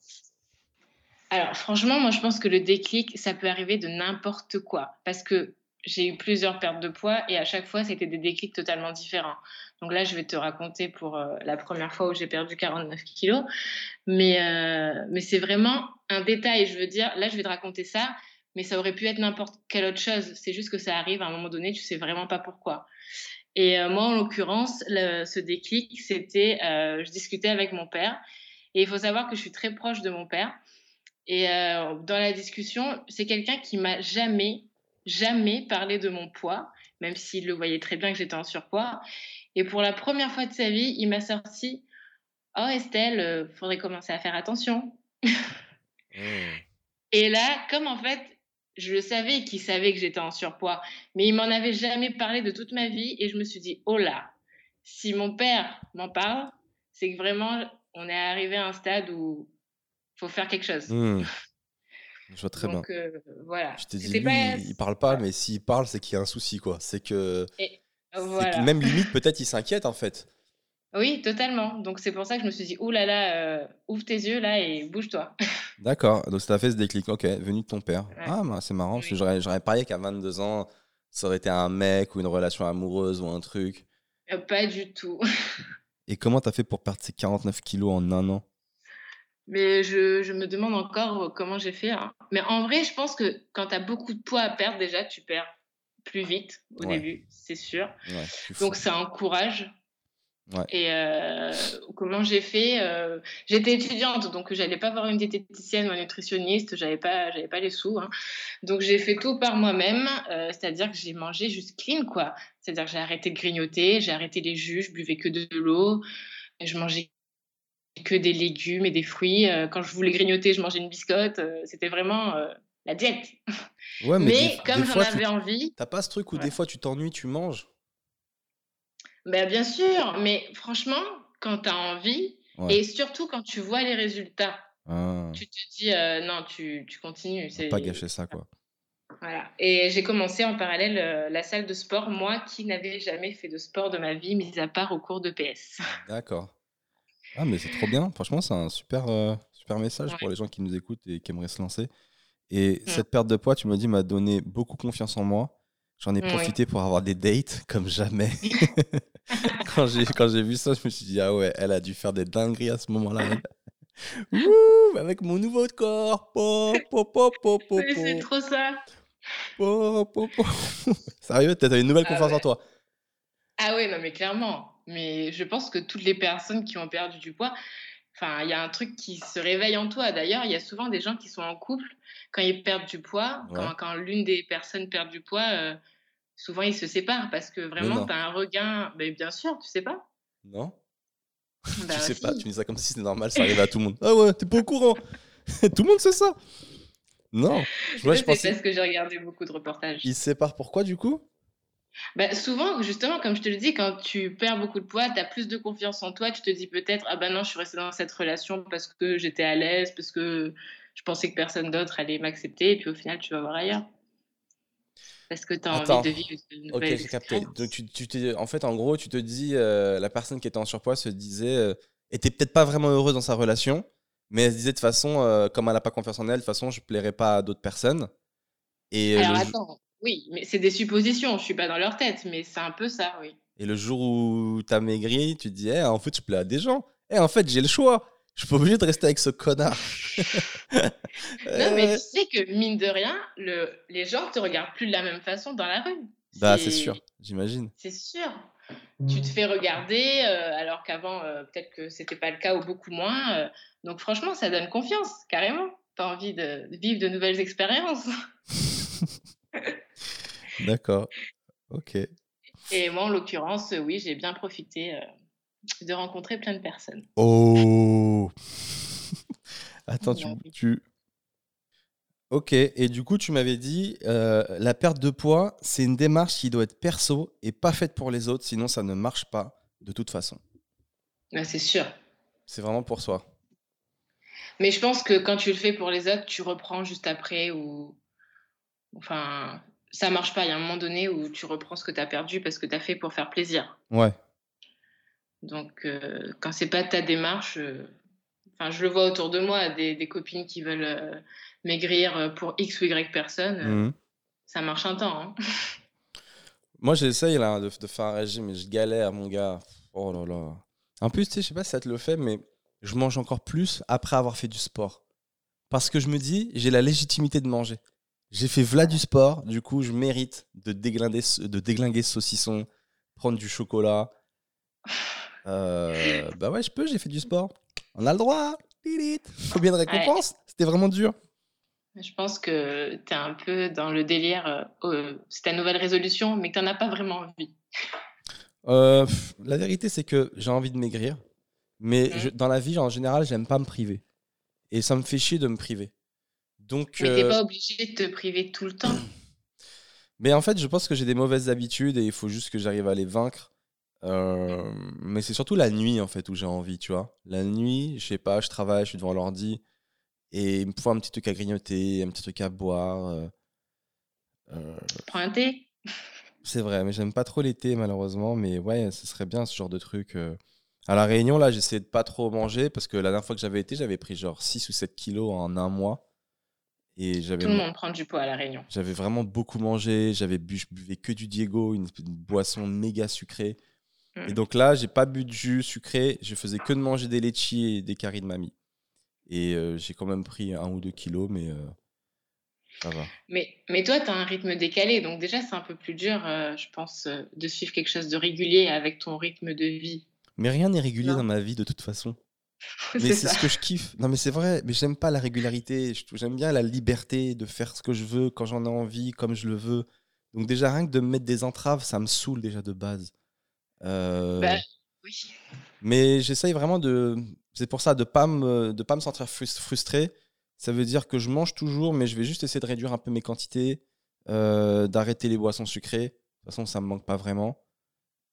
Alors, franchement, moi, je pense que le déclic, ça peut arriver de n'importe quoi. Parce que j'ai eu plusieurs pertes de poids et à chaque fois, c'était des déclics totalement différents. Donc là, je vais te raconter pour euh, la première fois où j'ai perdu 49 kilos. Mais, euh, mais c'est vraiment un détail. Je veux dire, là, je vais te raconter ça, mais ça aurait pu être n'importe quelle autre chose. C'est juste que ça arrive à un moment donné, tu sais vraiment pas pourquoi. Et euh, moi, en l'occurrence, ce déclic, c'était, je discutais avec mon père. Et il faut savoir que je suis très proche de mon père. Et dans la discussion, c'est quelqu'un qui m'a jamais jamais parlé de mon poids, même s'il le voyait très bien que j'étais en surpoids. Et pour la première fois de sa vie, il m'a sorti Oh Estelle, euh, faudrait commencer à faire attention. Mmh. Et là, comme en fait, je le savais qu'il savait que j'étais en surpoids, mais il m'en avait jamais parlé de toute ma vie. Et je me suis dit Oh là, si mon père m'en parle, c'est que vraiment, on est arrivé à un stade où il faut faire quelque chose. Mmh. Je vois très bien. Euh, voilà. Je t'ai dit, lui, il parle pas, mais s'il parle, c'est qu'il y a un souci, quoi. C'est que. Même limite, peut-être, il s'inquiète, en fait. Oui, totalement. Donc c'est pour ça que je me suis dit, ouh là là, euh, ouvre tes yeux là et bouge-toi. D'accord, donc ça t'a fait ce déclic, ok, venu de ton père. Ah, bah, c'est marrant, parce que j'aurais, j'aurais parié qu'à 22 ans, ça aurait été un mec ou une relation amoureuse ou un truc. Euh, pas du tout. Et comment t'as fait pour perdre ces 49 kilos en un an? Mais je, je me demande encore comment j'ai fait. hein. Mais en vrai, je pense que quand tu as beaucoup de poids à perdre, déjà, tu perds plus vite au Ouais. début, c'est sûr. Ouais. Donc ça encourage. Ouais. Et euh, comment j'ai fait euh, J'étais étudiante, donc j'allais pas voir une diététicienne ou un nutritionniste, j'avais pas, j'avais pas les sous. hein. Donc j'ai fait tout par moi-même, euh, c'est-à-dire que j'ai mangé juste clean, quoi. C'est-à-dire que j'ai arrêté de grignoter, j'ai arrêté les jus, je buvais que de l'eau, je mangeais que des légumes et des fruits. Euh, Quand je voulais grignoter, je mangeais une biscotte. Euh, C'était vraiment euh, la diète. Ouais, mais, Mais, des- comme j'en fois, tu- avais envie, T'as pas ce truc où Ouais. des fois tu t'ennuies, tu manges ben bien sûr, mais franchement, quand tu as envie, Ouais. et surtout quand tu vois les résultats, Ah, tu te dis euh, non, tu, tu continues. c'est- pas gâcher ça, quoi. Voilà. Et j'ai commencé en parallèle euh, la salle de sport, moi qui n'avais jamais fait de sport de ma vie, mis à part au cours de PS. D'accord. Ah, mais c'est trop bien. Franchement, c'est un super, euh, super message Ouais. pour les gens qui nous écoutent et qui aimeraient se lancer. Et cette perte de poids, tu m'as dit, m'a donné beaucoup confiance en moi. J'en ai profité pour avoir des dates comme jamais. quand j'ai quand j'ai vu ça, je me suis dit, ah ouais, elle a dû faire des dingueries à ce moment-là. Wouh, avec mon nouveau corps. Po, po, po, c'est trop ça. Sérieux, t'as une nouvelle Ah confiance en toi. Ah ouais, non, mais clairement. Mais je pense que toutes les personnes qui ont perdu du poids, enfin, il y a un truc qui se réveille en toi. D'ailleurs, il y a souvent des gens qui sont en couple, quand ils perdent du poids, Ouais. quand, quand l'une des personnes perd du poids, euh, souvent ils se séparent parce que vraiment, tu as un regain. Mais bien sûr, tu sais pas. Non Bah, Tu sais si. pas, tu dis ça comme si c'était normal, ça arrive à tout le monde. Ah ouais, t'es pas au courant. tout le monde sait ça. Non. Je c'est pensais. parce que j'ai regardé beaucoup de reportages. Ils se séparent pourquoi du coup? Bah, souvent, justement, comme je te le dis, quand tu perds beaucoup de poids, tu as plus de confiance en toi. Tu te dis peut-être, ah ben non, je suis restée dans cette relation parce que j'étais à l'aise, parce que je pensais que personne d'autre allait m'accepter. Et puis au final, tu vas voir ailleurs. Parce que tu as Attends. envie de vivre de Ok, nouvelles j'ai capté. Donc, tu, tu en fait, en gros, tu te dis, euh, la personne qui était en surpoids se disait, euh, était peut-être pas vraiment heureuse dans sa relation, mais elle se disait de toute façon, euh, comme elle n'a pas confiance en elle, de toute façon, je plairai pas à d'autres personnes. Et, Alors attends, oui, mais c'est des suppositions. Je suis pas dans leur tête, mais c'est un peu ça, oui. et le jour où t'as maigri, tu te dis, Eh, en fait, je plais à des gens. Eh, en fait, j'ai le choix. Je suis pas obligé de rester avec ce connard. Non, mais tu sais que mine de rien, le... les gens te regardent plus de la même façon dans la rue. Bah, c'est sûr, j'imagine. C'est sûr. Tu te fais regarder, euh, alors qu'avant, euh, peut-être que c'était pas le cas ou beaucoup moins. euh, donc franchement, ça donne confiance, carrément. Tu as envie de vivre de nouvelles expériences. D'accord. Ok. Et moi, en l'occurrence, euh, oui, j'ai bien profité euh, de rencontrer plein de personnes. Oh Attends, tu, oui. tu- Ok, et du coup, tu m'avais dit, euh, la perte de poids, c'est une démarche qui doit être perso et pas faite pour les autres, sinon ça ne marche pas de toute façon. Bah, c'est sûr. C'est vraiment pour soi. Mais je pense que quand tu le fais pour les autres, tu reprends juste après ou... Enfin, ça marche pas. Il y a un moment donné où tu reprends ce que tu as perdu parce que tu as fait pour faire plaisir. Ouais. Donc, euh, quand c'est pas ta démarche, euh, enfin, je le vois autour de moi, des, des copines qui veulent euh, maigrir pour X ou Y personne, Mhm. ça marche un temps. hein. Moi, j'essaye là de, de faire un régime, mais je galère, mon gars. Oh là là. En plus, tu sais, je sais pas si ça te le fait, mais je mange encore plus après avoir fait du sport. Parce que je me dis, j'ai la légitimité de manger. J'ai fait v'là du sport, du coup, je mérite de déglinguer, ce- de déglinguer ce saucisson, prendre du chocolat. Euh, bah ouais, je peux, j'ai fait du sport. On a le droit. Combien de récompenses C'était vraiment dur. Je pense que tu es un peu dans le délire, euh, c'est ta nouvelle résolution, mais que tu n'en as pas vraiment envie. Euh, pff, la vérité, c'est que j'ai envie de maigrir. Mais je- dans la vie, en général, j'aime pas me priver. Et ça me fait chier de me priver. Donc, Mais t'es euh, pas obligé de te priver tout le temps. mais en fait, je pense que j'ai des mauvaises habitudes et il faut juste que j'arrive à les vaincre. Euh, mais c'est surtout la nuit, en fait, où j'ai envie, tu vois. La nuit, je sais pas, je travaille, je suis devant l'ordi et il me faut un petit truc à grignoter, un petit truc à boire. euh, euh, Prends un thé. C'est vrai, mais j'aime pas trop l'été malheureusement. Mais ouais, ce serait bien ce genre de truc. À La Réunion, là, j'essaie de pas trop manger parce que la dernière fois que j'avais été, j'avais pris genre 6 ou 7 kilos en un mois. Et j'avais Tout le monde prend du poids à La Réunion. J'avais vraiment beaucoup mangé. J'avais bu, je buvais que du Diego, une, boisson méga sucrée. Et mm. donc là, j'ai pas bu de jus sucré. Je faisais que de manger des litchis et des caries de mamie. Et euh, j'ai quand même pris un ou deux kilos, mais euh, ça va. Mais, mais toi, tu as un rythme décalé. Donc déjà, c'est un peu plus dur, euh, je pense, de suivre quelque chose de régulier avec ton rythme de vie. Mais rien n'est régulier dans ma vie de toute façon. mais c'est ce que je kiffe. Non, mais c'est vrai, mais j'aime pas la régularité. J'aime bien la liberté de faire ce que je veux quand j'en ai envie, comme je le veux. Donc, déjà, rien que de me mettre des entraves, ça me saoule déjà de base. Euh... Bah, oui. Mais j'essaye vraiment de. C'est pour ça, de pas me, de pas me sentir frustré. Ça veut dire que je mange toujours, mais je vais juste essayer de réduire un peu mes quantités, euh, d'arrêter les boissons sucrées. De toute façon, ça me manque pas vraiment.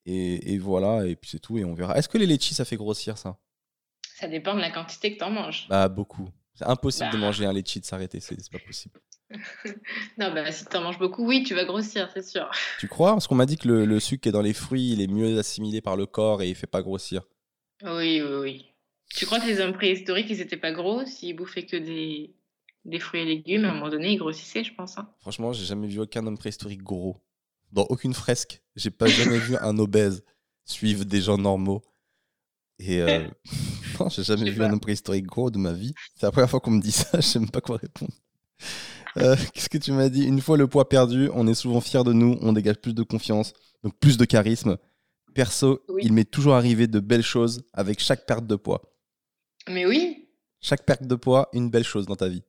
Et, et voilà, et puis c'est tout, et on verra. Est-ce que les litchis, ça fait grossir ça? Ça dépend de la quantité que tu en manges. Bah, beaucoup. C'est impossible de bah. manger un litchi de s'arrêter, c'est pas possible. non, bah, si tu en manges beaucoup, oui, tu vas grossir, c'est sûr. Tu crois? Parce qu'on m'a dit que le, sucre qui est dans les fruits, il est mieux assimilé par le corps et il fait pas grossir. Oui, oui, oui. Tu crois que les hommes préhistoriques, ils étaient pas gros S'ils bouffaient que des, des fruits et légumes, à un moment donné, ils grossissaient, je pense. Hein. Franchement, j'ai jamais vu aucun homme préhistorique gros. Dans aucune fresque, j'ai pas jamais vu un obèse suivre des gens normaux. Et euh, non, j'ai jamais vu un homme préhistorique gros de ma vie. C'est la première fois qu'on me dit ça, je sais même pas quoi répondre. Euh, qu'est-ce que tu m'as dit? Une fois le poids perdu, on est souvent fier de nous, on dégage plus de confiance, donc plus de charisme. Perso, il m'est toujours arrivé de belles choses avec chaque perte de poids. Mais oui. Chaque perte de poids, une belle chose dans ta vie.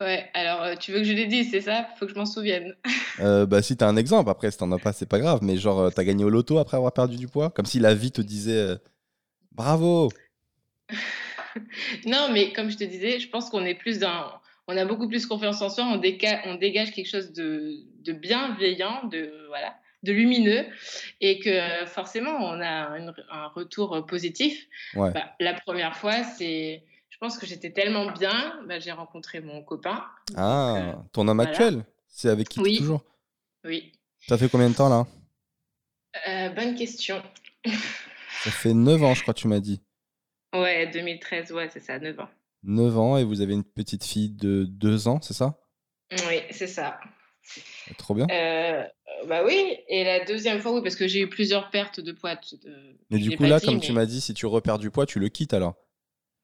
Ouais, alors euh, tu veux que je les dise, c'est ça? Faut que je m'en souvienne. euh, bah si t'as un exemple, après si t'en as pas, c'est pas grave, mais genre t'as gagné au loto après avoir perdu du poids? Comme si la vie te disait Bravo Non, mais comme je te disais, je pense qu'on est plus dans. On a beaucoup plus confiance en soi, on, on dégage quelque chose de, de, bienveillant, de, voilà, de lumineux, et que forcément, on a un retour positif. Bah, la première fois, c'est. Je pense que j'étais tellement bien, bah, j'ai rencontré mon copain. Ah, euh, ton homme actuel C'est avec qui oui. toujours? Oui. Ça fait combien de temps là? Euh, Bonne question. Ça fait 9 ans, je crois, tu m'as dit. Ouais, 2013, ouais, c'est ça, 9 ans. 9 ans et vous avez une petite fille de 2 ans, c'est ça? Oui, c'est ça. Ah, trop bien. Euh, bah oui, et la deuxième fois, oui, parce que j'ai eu plusieurs pertes de poids. mais du coup, là, comme tu m'as dit, si tu repères du poids, tu le quittes alors?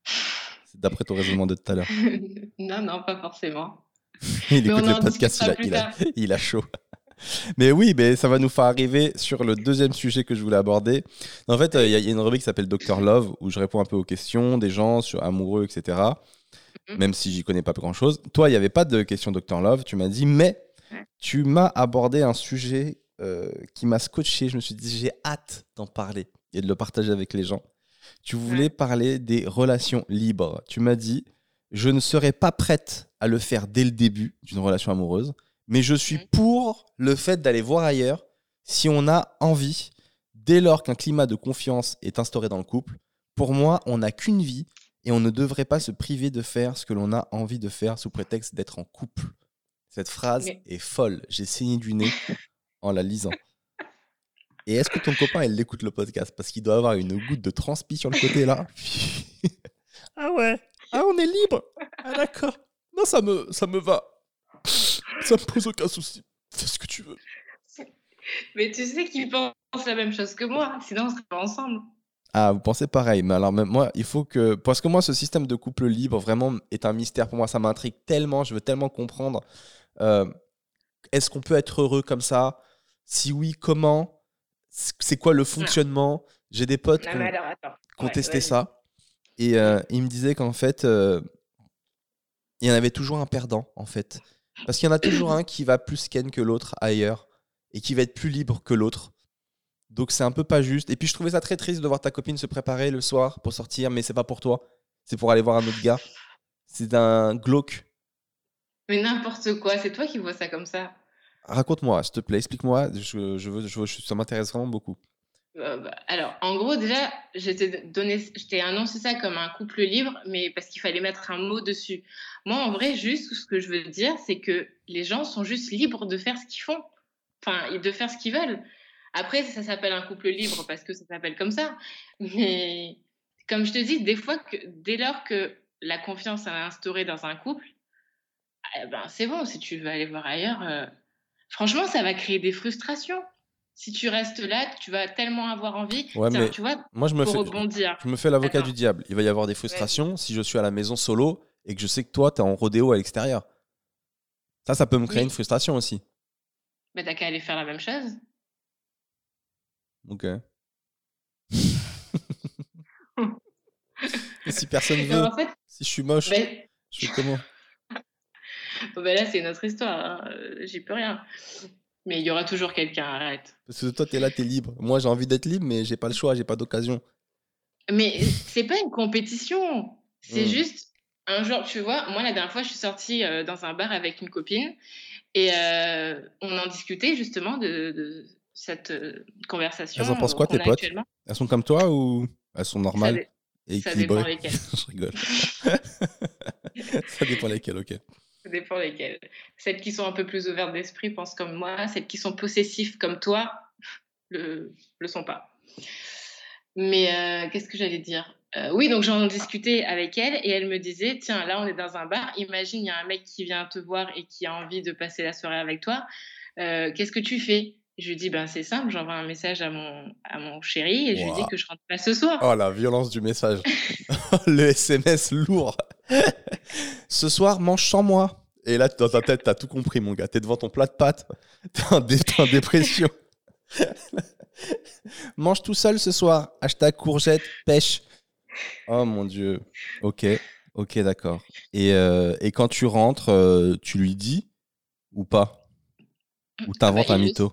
C'est d'après ton raisonnement de tout à l'heure. non, non, pas forcément. il écoute le podcast, il a, il a chaud. Mais oui, mais ça va nous faire arriver sur le deuxième sujet que je voulais aborder. En fait, il y, a une rubrique qui s'appelle Dr Love où je réponds un peu aux questions des gens sur amoureux, etc. Mhm. Même si j'y connais pas grand chose. Toi, il n'y avait pas de question Dr Love, tu m'as dit, mais tu m'as abordé un sujet euh, qui m'a scotché. Je me suis dit, j'ai hâte d'en parler et de le partager avec les gens. Tu voulais parler des relations libres. Tu m'as dit, je ne serais pas prête à le faire dès le début d'une relation amoureuse mais je suis mmh. pour le fait d'aller voir ailleurs si on a envie, dès lors qu'un climat de confiance est instauré dans le couple. Pour moi, on n'a qu'une vie et on ne devrait pas se priver de faire ce que l'on a envie de faire sous prétexte d'être en couple. Cette phrase est folle. J'ai saigné du nez en la lisant. Et est-ce que ton copain, il écoute le podcast? Parce qu'il doit avoir une goutte de transpi sur le côté là. ah ouais Ah, on est libre Ah d'accord. Non, ça me, ça me va. Ça me pose aucun souci. Fais ce que tu veux. Mais tu sais qu'il pense la même chose que moi, sinon on serait pas ensemble. Ah, vous pensez pareil, mais alors même moi, il faut que... Parce que moi, ce système de couple libre, vraiment, est un mystère pour moi. Ça m'intrigue tellement, je veux tellement comprendre. Euh, est-ce qu'on peut être heureux comme ça? Si oui, comment? C'est quoi le fonctionnement? J'ai des potes qui ont, testé ça. Et euh, ils me disaient qu'en fait, euh, il y en avait toujours un perdant, en fait. Parce qu'il y en a toujours un qui va plus ken que l'autre ailleurs et qui va être plus libre que l'autre. Donc c'est un peu pas juste. Et puis je trouvais ça très triste de voir ta copine se préparer le soir pour sortir, mais c'est pas pour toi. C'est pour aller voir un autre gars. C'est un glauque. Mais n'importe quoi, c'est toi qui vois ça comme ça. Raconte-moi, s'il te plaît, explique-moi. Je, je veux, je ça m'intéresse vraiment beaucoup. Euh, bah, alors, en gros, déjà, je t'ai annoncé ça comme un couple libre, mais parce qu'il fallait mettre un mot dessus. Moi, en vrai, juste ce que je veux dire, c'est que les gens sont juste libres de faire ce qu'ils font, enfin, de faire ce qu'ils veulent. Après, ça s'appelle un couple libre parce que ça s'appelle comme ça. Mais comme je te dis, des fois, dès lors que la confiance est instaurée dans un couple, eh ben, c'est bon, si tu veux aller voir ailleurs, euh, franchement, ça va créer des frustrations. Si tu restes là, tu vas tellement avoir envie. Ouais, mais tu vois, moi, je me, fais, rebondir. je me fais l'avocat du diable. Il va y avoir des frustrations si je suis à la maison solo et que je sais que toi, tu es en rodéo à l'extérieur. Ça, ça peut me créer une frustration aussi. Mais t'as qu'à aller faire la même chose. Ok. si personne veut, si je suis moche, ben je fais comment? Ben Là, c'est notre histoire. Hein. J'y peux rien. Mais il y aura toujours quelqu'un, arrête. Parce que toi, tu es là, tu es libre. Moi, j'ai envie d'être libre, mais j'ai pas le choix, j'ai pas d'occasion. Mais c'est pas une compétition. C'est hmm. juste un jour, tu vois, moi, la dernière fois, je suis sortie euh, dans un bar avec une copine et euh, on en discutait justement de, cette euh, conversation. Elles en pensent quoi, tes potes? Elles sont comme toi ou elles sont normales et Ça dépend lesquelles. je rigole. ça dépend lesquelles, ok. Ça dépend lesquelles. Celles qui sont un peu plus ouvertes d'esprit pensent comme moi. Celles qui sont possessives comme toi le, le sont pas. Mais qu'est-ce que j'allais dire? Euh, oui, donc j'en discutais avec elle et elle me disait Tiens, là, on est dans un bar. Imagine, il y a un mec qui vient te voir et qui a envie de passer la soirée avec toi. Euh, qu'est-ce que tu fais? Je lui dis Ben, c'est simple, j'envoie un message à mon, à mon chéri et je lui dis que je rentre pas ce soir. Oh, la violence du message. Le SMS lourd. Ce soir, mange sans moi. Et là, dans ta tête, t'as tout compris, mon gars. T'es devant ton plat de pâtes. T'es en, en dépression. mange tout seul ce soir. Hashtag courgette, pêche. Oh mon Dieu. Ok, ok, d'accord. Et, euh, et, quand tu rentres, euh, tu lui dis ou pas? Ou t'inventes ah bah, un mytho?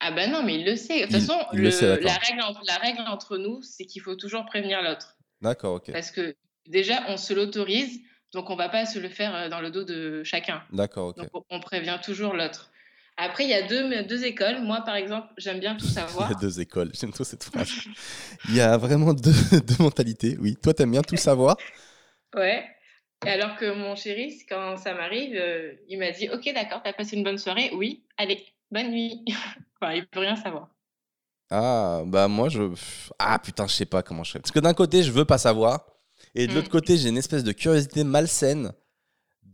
Ah bah non, mais il le sait. De toute façon, la, règle, la règle entre nous, c'est qu'il faut toujours prévenir l'autre. D'accord, ok. Parce que déjà, on se l'autorise, donc on va pas se le faire euh, dans le dos de chacun. D'accord, ok. Donc on prévient toujours l'autre. Après, il y a deux, deux écoles. Moi, par exemple, j'aime bien tout savoir. il y a deux écoles. J'aime trop cette phrase. il y a vraiment deux, deux mentalités. Oui, toi, tu aimes bien tout savoir? Ouais. Alors que mon chéri, quand ça m'arrive, euh, il m'a dit Ok, d'accord, t'as passé une bonne soirée? Oui, allez, bonne nuit. enfin, il peut rien savoir. Ah, bah moi, je. Ah putain, je sais pas comment je fais. Parce que d'un côté, je veux pas savoir. Et de l'autre mm. côté, j'ai une espèce de curiosité malsaine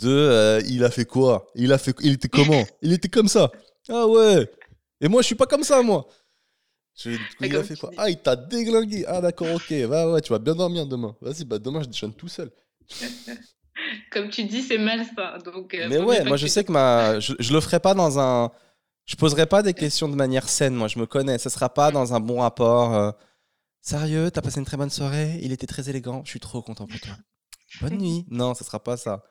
de euh, il a fait quoi? Il a fait il était comment? Il était comme ça. Ah ouais. Et moi je suis pas comme ça moi. il a fait quoi? Ah il t'a déglingué. Ah d'accord ok. Va ouais tu vas bien dormir demain. Vas-y bah demain je déchante tout seul. comme tu dis c'est mal ça donc. Euh, Mais ouais moi je sais que ma je, je, le ferai pas dans un je poserai pas des questions de manière saine moi je me connais. Ça sera pas dans un bon rapport. Euh, Sérieux, t'as passé une très bonne soirée, il était très élégant, je suis trop content pour toi. Bonne nuit. Non, ça sera pas ça.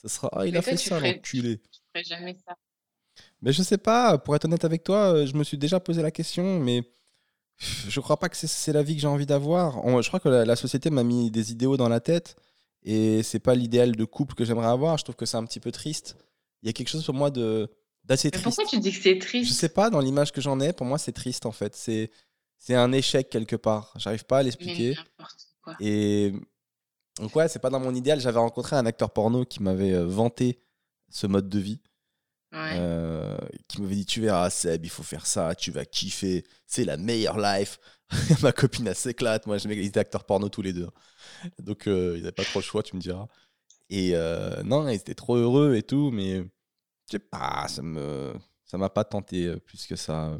Ce sera Ah, il a fait ça, l'enculé. Je ferai jamais ça. Mais je sais pas, pour être honnête avec toi, euh, je me suis déjà posé la question, mais je crois pas que c'est la vie que j'ai envie d'avoir. Je crois que la, société m'a mis des idéaux dans la tête et c'est pas l'idéal de couple que j'aimerais avoir. Je trouve que c'est un petit peu triste. Il y a quelque chose pour moi de d'assez triste. Pourquoi tu dis que c'est triste? Je sais pas, dans l'image que j'en ai, pour moi c'est triste en fait. C'est c'est un échec quelque part. J'arrive pas à l'expliquer. Et donc ouais, c'est pas dans mon idéal. J'avais rencontré un acteur porno qui m'avait euh, vanté ce mode de vie. Euh, qui m'avait dit tu verras Seb il faut faire ça tu vas kiffer c'est la meilleure life ma copine elle s'éclate moi ils étaient acteurs porno tous les deux donc euh, ils n'avaient pas trop le choix tu me diras et non ils étaient trop heureux et tout mais je sais pas ça me ça m'a pas tenté plus que ça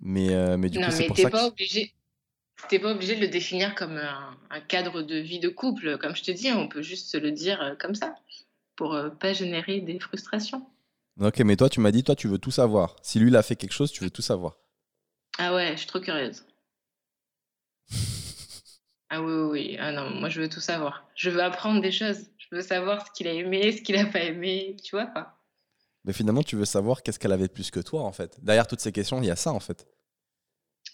mais mais du coup c'est pour ça pas obligé T'es pas obligé de le définir comme un, cadre de vie de couple. Comme je te dis, on peut juste se le dire euh, comme ça, pour euh, pas générer des frustrations. Ok, mais toi, tu m'as dit, toi, tu veux tout savoir. Si lui, il a fait quelque chose, tu veux tout savoir. Ah ouais, je suis trop curieuse. ah oui, oui, oui. Ah non, moi, je veux tout savoir. Je veux apprendre des choses. Je veux savoir ce qu'il a aimé, ce qu'il a pas aimé, tu vois quoi. Mais finalement, tu veux savoir qu'est-ce qu'elle avait plus que toi, en fait. Derrière toutes ces questions, il y a ça, en fait.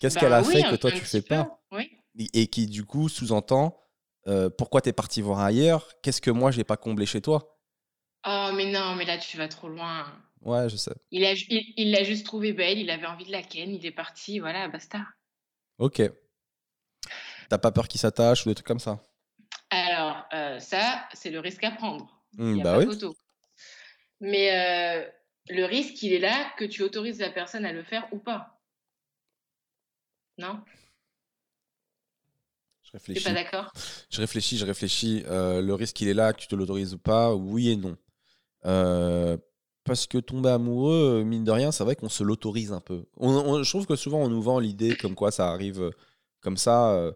Qu'est-ce qu'elle a bah fait que toi, tu fais pas Et qui, du coup, sous-entend euh, pourquoi tu es parti voir ailleurs? Qu'est-ce que moi, j'ai pas comblé chez toi? Oh, mais non, mais là, tu vas trop loin. Ouais, je sais. Il l'a il, juste trouvé belle, il avait envie de la ken, il est parti, voilà, basta. Ok. T'as pas peur qu'il s'attache ou des trucs comme ça? Alors, euh, ça, c'est le risque à prendre. Mmh, bah oui. Mais euh, le risque, il est là que tu autorises la personne à le faire ou pas. Non? Je réfléchis. Pas d'accord? Je réfléchis, je réfléchis. Euh, le risque, il est là, que tu te l'autorises ou pas Oui et non. Euh, parce que tomber amoureux, mine de rien, c'est vrai qu'on se l'autorise un peu. je trouve que souvent, on nous vend l'idée comme quoi ça arrive comme ça,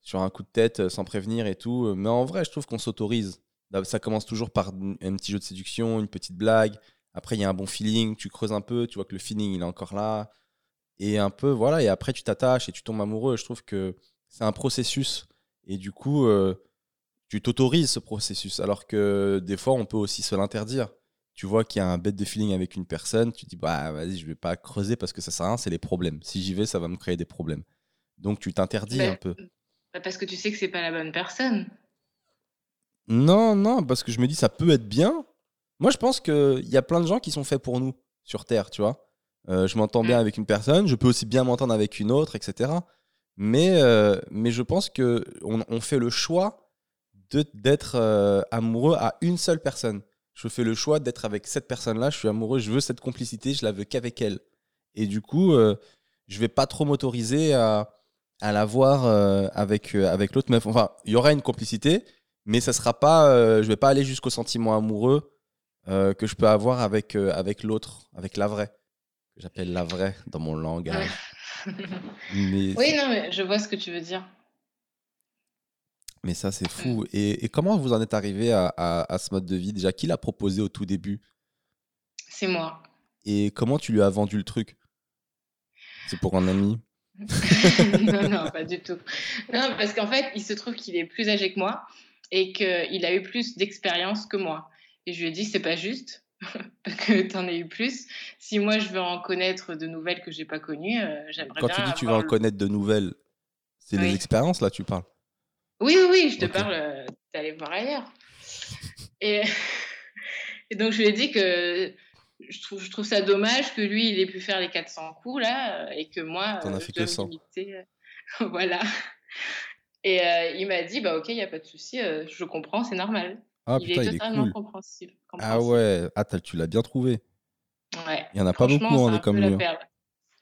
sur un coup de tête, sans prévenir et tout. Mais en vrai, je trouve qu'on s'autorise. Ça commence toujours par un petit jeu de séduction, une petite blague. Après, il y a un bon feeling, tu creuses un peu, tu vois que le feeling, il est encore là. Et un peu, voilà, et après, tu t'attaches et tu tombes amoureux. Je trouve que c'est un processus. Et du coup, euh, tu t'autorises ce processus. Alors que des fois, on peut aussi se l'interdire. Tu vois qu'il y a un bête de feeling avec une personne, tu dis, bah vas-y, je vais pas creuser parce que ça sert à rien, c'est les problèmes. Si j'y vais, ça va me créer des problèmes. Donc, tu t'interdis un peu. Bah, parce que tu sais que c'est pas la bonne personne. Non, non, parce que je me dis, ça peut être bien. Moi, je pense qu'il y a plein de gens qui sont faits pour nous sur Terre, tu vois. Euh, je m'entends bien mm. avec une personne, je peux aussi bien m'entendre avec une autre, etc. Mais, euh, mais je pense qu'on on fait le choix d'être euh, amoureux à une seule personne. Je fais le choix d'être avec cette personne-là, je suis amoureux, je veux cette complicité, je la veux qu'avec elle. Et du coup, je vais pas trop m'autoriser à, à la voir avec, avec l'autre meuf. Enfin, il y aura une complicité, mais ça sera pas, je vais pas aller jusqu'au sentiment amoureux que je peux avoir avec, avec l'autre, avec la vraie que j'appelle la vraie dans mon langage. Oui, non, mais je vois ce que tu veux dire. Mais ça, c'est fou. Et, comment vous en êtes arrivé à, à, ce mode de vie? Déjà, qui l'a proposé au tout début? C'est moi. Et comment tu lui as vendu le truc? C'est pour un ami? Non, non, pas du tout. Non, parce qu'en fait, il se trouve qu'il est plus âgé que moi et qu'il a eu plus d'expérience que moi. Et je lui ai dit, c'est pas juste que tu en aies eu plus. Si moi je veux en connaître de nouvelles que j'ai pas connues, euh, j'aimerais bien. Quand tu dis tu veux en connaître de nouvelles, c'est les expériences là, tu parles Oui, oui, oui, je te parle euh, d'aller voir ailleurs. Et, et, donc je lui ai dit que je trouve, je trouve ça dommage que lui il ait pu faire les 400 coups là et que moi. T'en as fait que 100. voilà. Et il m'a dit bah ok, il n'y a pas de souci, je comprends, c'est normal. Ah il putain, est il est cool. compréhensible, Ah ouais, ah, tu l'as bien trouvé. Ouais. Il y en a pas beaucoup, on est comme lui. Hein.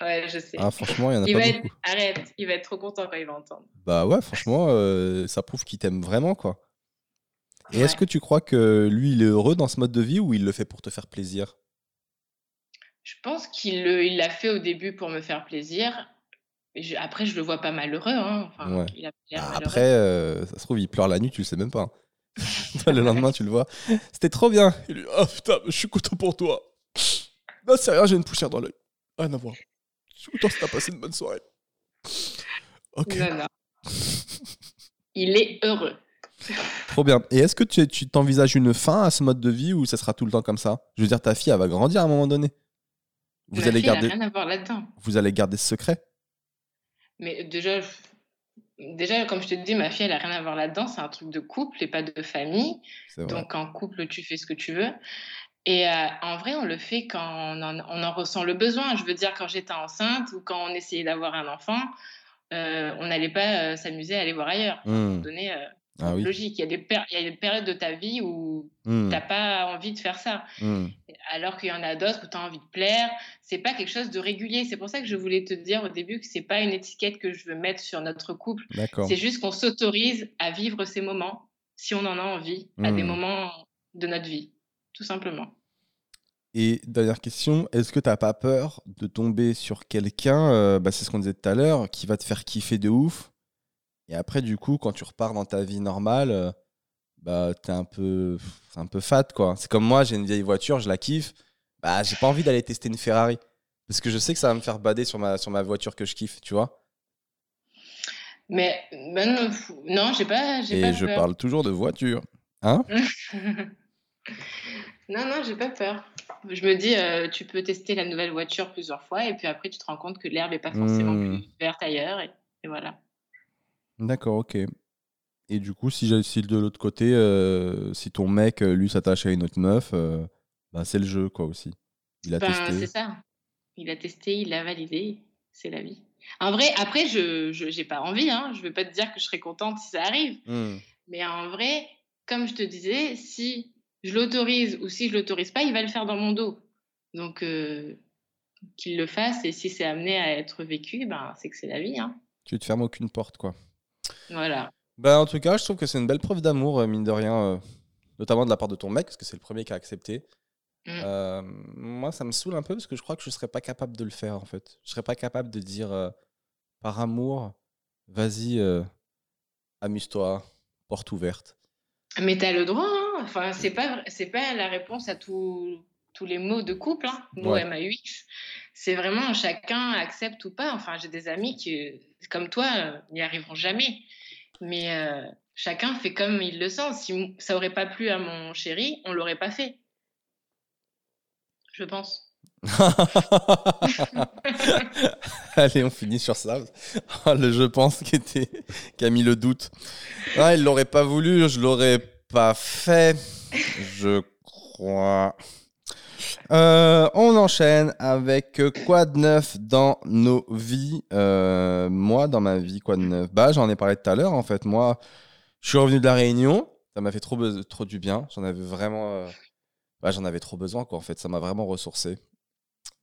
Ouais, je sais. Ah, franchement, il y en a pas beaucoup. Arrête, il va être trop content quand il va entendre. Bah ouais, franchement, euh, ça prouve qu'il t'aime vraiment, quoi. Et est-ce que tu crois que lui, il est heureux dans ce mode de vie ou il le fait pour te faire plaisir? Je pense qu'il l'a fait au début pour me faire plaisir. Après, je le vois pas malheureux. Hein. Enfin, il a bah, après, euh, ça se trouve, il pleure la nuit, tu le sais même pas. Hein. le lendemain, tu le vois. C'était trop bien. Il lui oh putain, je suis content pour toi. Non, c'est rien, j'ai une poussière dans l'œil. Rien à voir. Je suis content si t'as passé une bonne soirée. Ok. Il est heureux. Trop bien. Et est-ce que tu t'envisages une fin à ce mode de vie ou ça sera tout le temps comme ça? Je veux dire, ta fille, elle va grandir à un moment donné. Vous allez garder. rien à voir là-dedans. Vous allez garder ce secret? Mais déjà, déjà, comme je te dis, ma fille, elle n'a rien à voir là-dedans. C'est un truc de couple et pas de famille. Donc, en couple, tu fais ce que tu veux. Et euh, en vrai, on le fait quand on en, ressent le besoin. Je veux dire, quand j'étais enceinte ou quand on essayait d'avoir un enfant, euh, on n'allait pas euh, s'amuser à aller voir ailleurs. Mmh. Ah logique. Il y, a des il y a des périodes de ta vie où mmh. tu n'as pas envie de faire ça. Mmh. Alors qu'il y en a d'autres où tu as envie de plaire. C'est pas quelque chose de régulier. C'est pour ça que je voulais te dire au début que c'est pas une étiquette que je veux mettre sur notre couple. C'est juste qu'on s'autorise à vivre ces moments, si on en a envie, à des mmh. moments de notre vie, tout simplement. Et dernière question, est-ce que tu n'as pas peur de tomber sur quelqu'un, euh, bah, c'est ce qu'on disait tout à l'heure, qui va te faire kiffer de ouf et après, du coup, quand tu repars dans ta vie normale, euh, bah, t'es un peu, un peu fat, quoi. C'est comme moi, j'ai une vieille voiture, je la kiffe. Bah, j'ai pas envie d'aller tester une Ferrari. Parce que je sais que ça va me faire bader sur ma, sur ma voiture que je kiffe, tu vois. Mais ben, non, j'ai pas. Et je parle toujours de voiture. Hein? Non, non, j'ai pas peur. Je me dis, euh, tu peux tester la nouvelle voiture plusieurs fois et puis après, tu te rends compte que l'herbe n'est pas forcément hmm. plus verte ailleurs et voilà. D'accord, ok. Et du coup, si, si de l'autre côté, euh, si ton mec, euh, lui, s'attache à une autre meuf, euh, bah, c'est le jeu, quoi, aussi. Il a ben, testé. C'est ça. Il a testé, il a validé. C'est la vie. En vrai, après, je n'ai pas envie. Hein. Je ne vais pas te dire que je serais contente si ça arrive. Mmh. Mais en vrai, comme je te disais, si je l'autorise ou si je l'autorise pas, il va le faire dans mon dos. Donc, qu'il le fasse. Et si c'est amené à être vécu, ben, c'est que c'est la vie. Hein. Tu te fermes aucune porte, quoi. Voilà. Ben, en tout cas, je trouve que c'est une belle preuve d'amour, euh, mine de rien, euh, notamment de la part de ton mec, parce que c'est le premier qui a accepté. Mm. Euh, moi, ça me saoule un peu parce que je crois que je ne serais pas capable de le faire, en fait. Je ne serais pas capable de dire par amour, vas-y, amuse-toi, porte ouverte. Mais tu as le droit, hein. Enfin, c'est pas, c'est pas la réponse à tous les mots de couple, hein, MAUX. C'est vraiment chacun accepte ou pas. Enfin, j'ai des amis qui, comme toi, n'y arriveront jamais. Mais euh, chacun fait comme il le sent. Si ça aurait pas plu à mon chéri, on l'aurait pas fait. Je pense. Allez, on finit sur ça. Oh, le je pense qui a mis le doute. Ah, il l'aurait pas voulu, je l'aurais pas fait. Je crois. Euh, on enchaîne avec quoi de neuf dans nos vies. Euh, moi, dans ma vie, quoi de neuf Bah, j'en ai parlé tout à l'heure. En fait, moi, je suis revenu de la Réunion. Ça m'a fait trop, du bien. J'en avais vraiment, euh, bah, j'en avais trop besoin. Quoi. En fait, ça m'a vraiment ressourcé.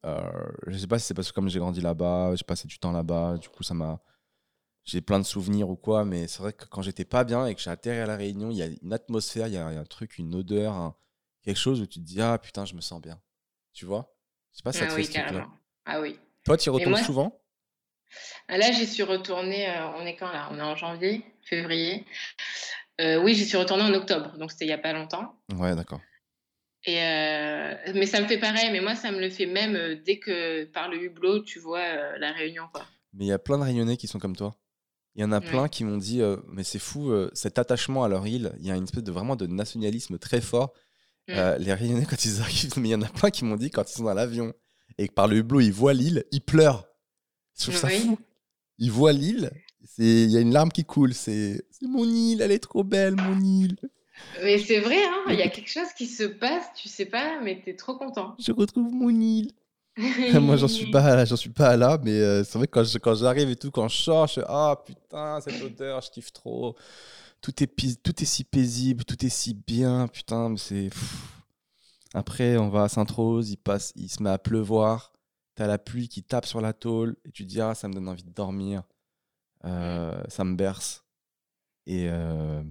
je sais pas si c'est parce que comme j'ai grandi là-bas, j'ai passé du temps là-bas. Du coup, ça m'a, j'ai plein de souvenirs ou quoi. Mais c'est vrai que quand j'étais pas bien et que j'ai atterri à la Réunion, il y a une atmosphère, il y, a un truc, une odeur, quelque chose où tu te dis ah putain, je me sens bien. Tu vois? C'est pas ça ah, oui, carrément. Ah oui. Toi, tu y retournes souvent? Ah, Là, j'y suis retournée, euh, on est quand là? On est en janvier, février. Euh, oui, j'y suis retournée en octobre, donc c'était il n'y a pas longtemps. Ouais, d'accord. Et euh, mais ça me fait pareil, mais moi, ça me le fait même dès que par le hublot, tu vois la réunion. Quoi. Mais il y a plein de Réunionnais qui sont comme toi. Il y en a plein qui m'ont dit, mais c'est fou, cet attachement à leur île, il y a une espèce de vraiment de nationalisme très fort. Mm. Euh, les Réunionnais, quand ils arrivent, mais il y en a plein qui m'ont dit quand ils sont dans l'avion et que par le hublot, ils voient l'île, ils pleurent. Je trouve ça fou. Ils voient l'île, il y a une larme qui coule. C'est mon île, elle est trop belle, mon île. Mais c'est vrai, hein, il y a quelque chose qui se passe, tu sais pas, mais tu es trop content. Je retrouve mon île. Moi, j'en suis pas, j'en suis pas là, mais euh, c'est vrai que quand, quand j'arrive et tout, quand je sors, je ah putain, cette odeur, je kiffe trop tout est, tout est si paisible, tout est si bien, putain, mais c'est. Après, on va à Sainte-Rose, il, passe, il se met à pleuvoir, t'as la pluie qui tape sur la tôle, et tu te dis, ah, ça me donne envie de dormir, euh, ça me berce. Et euh,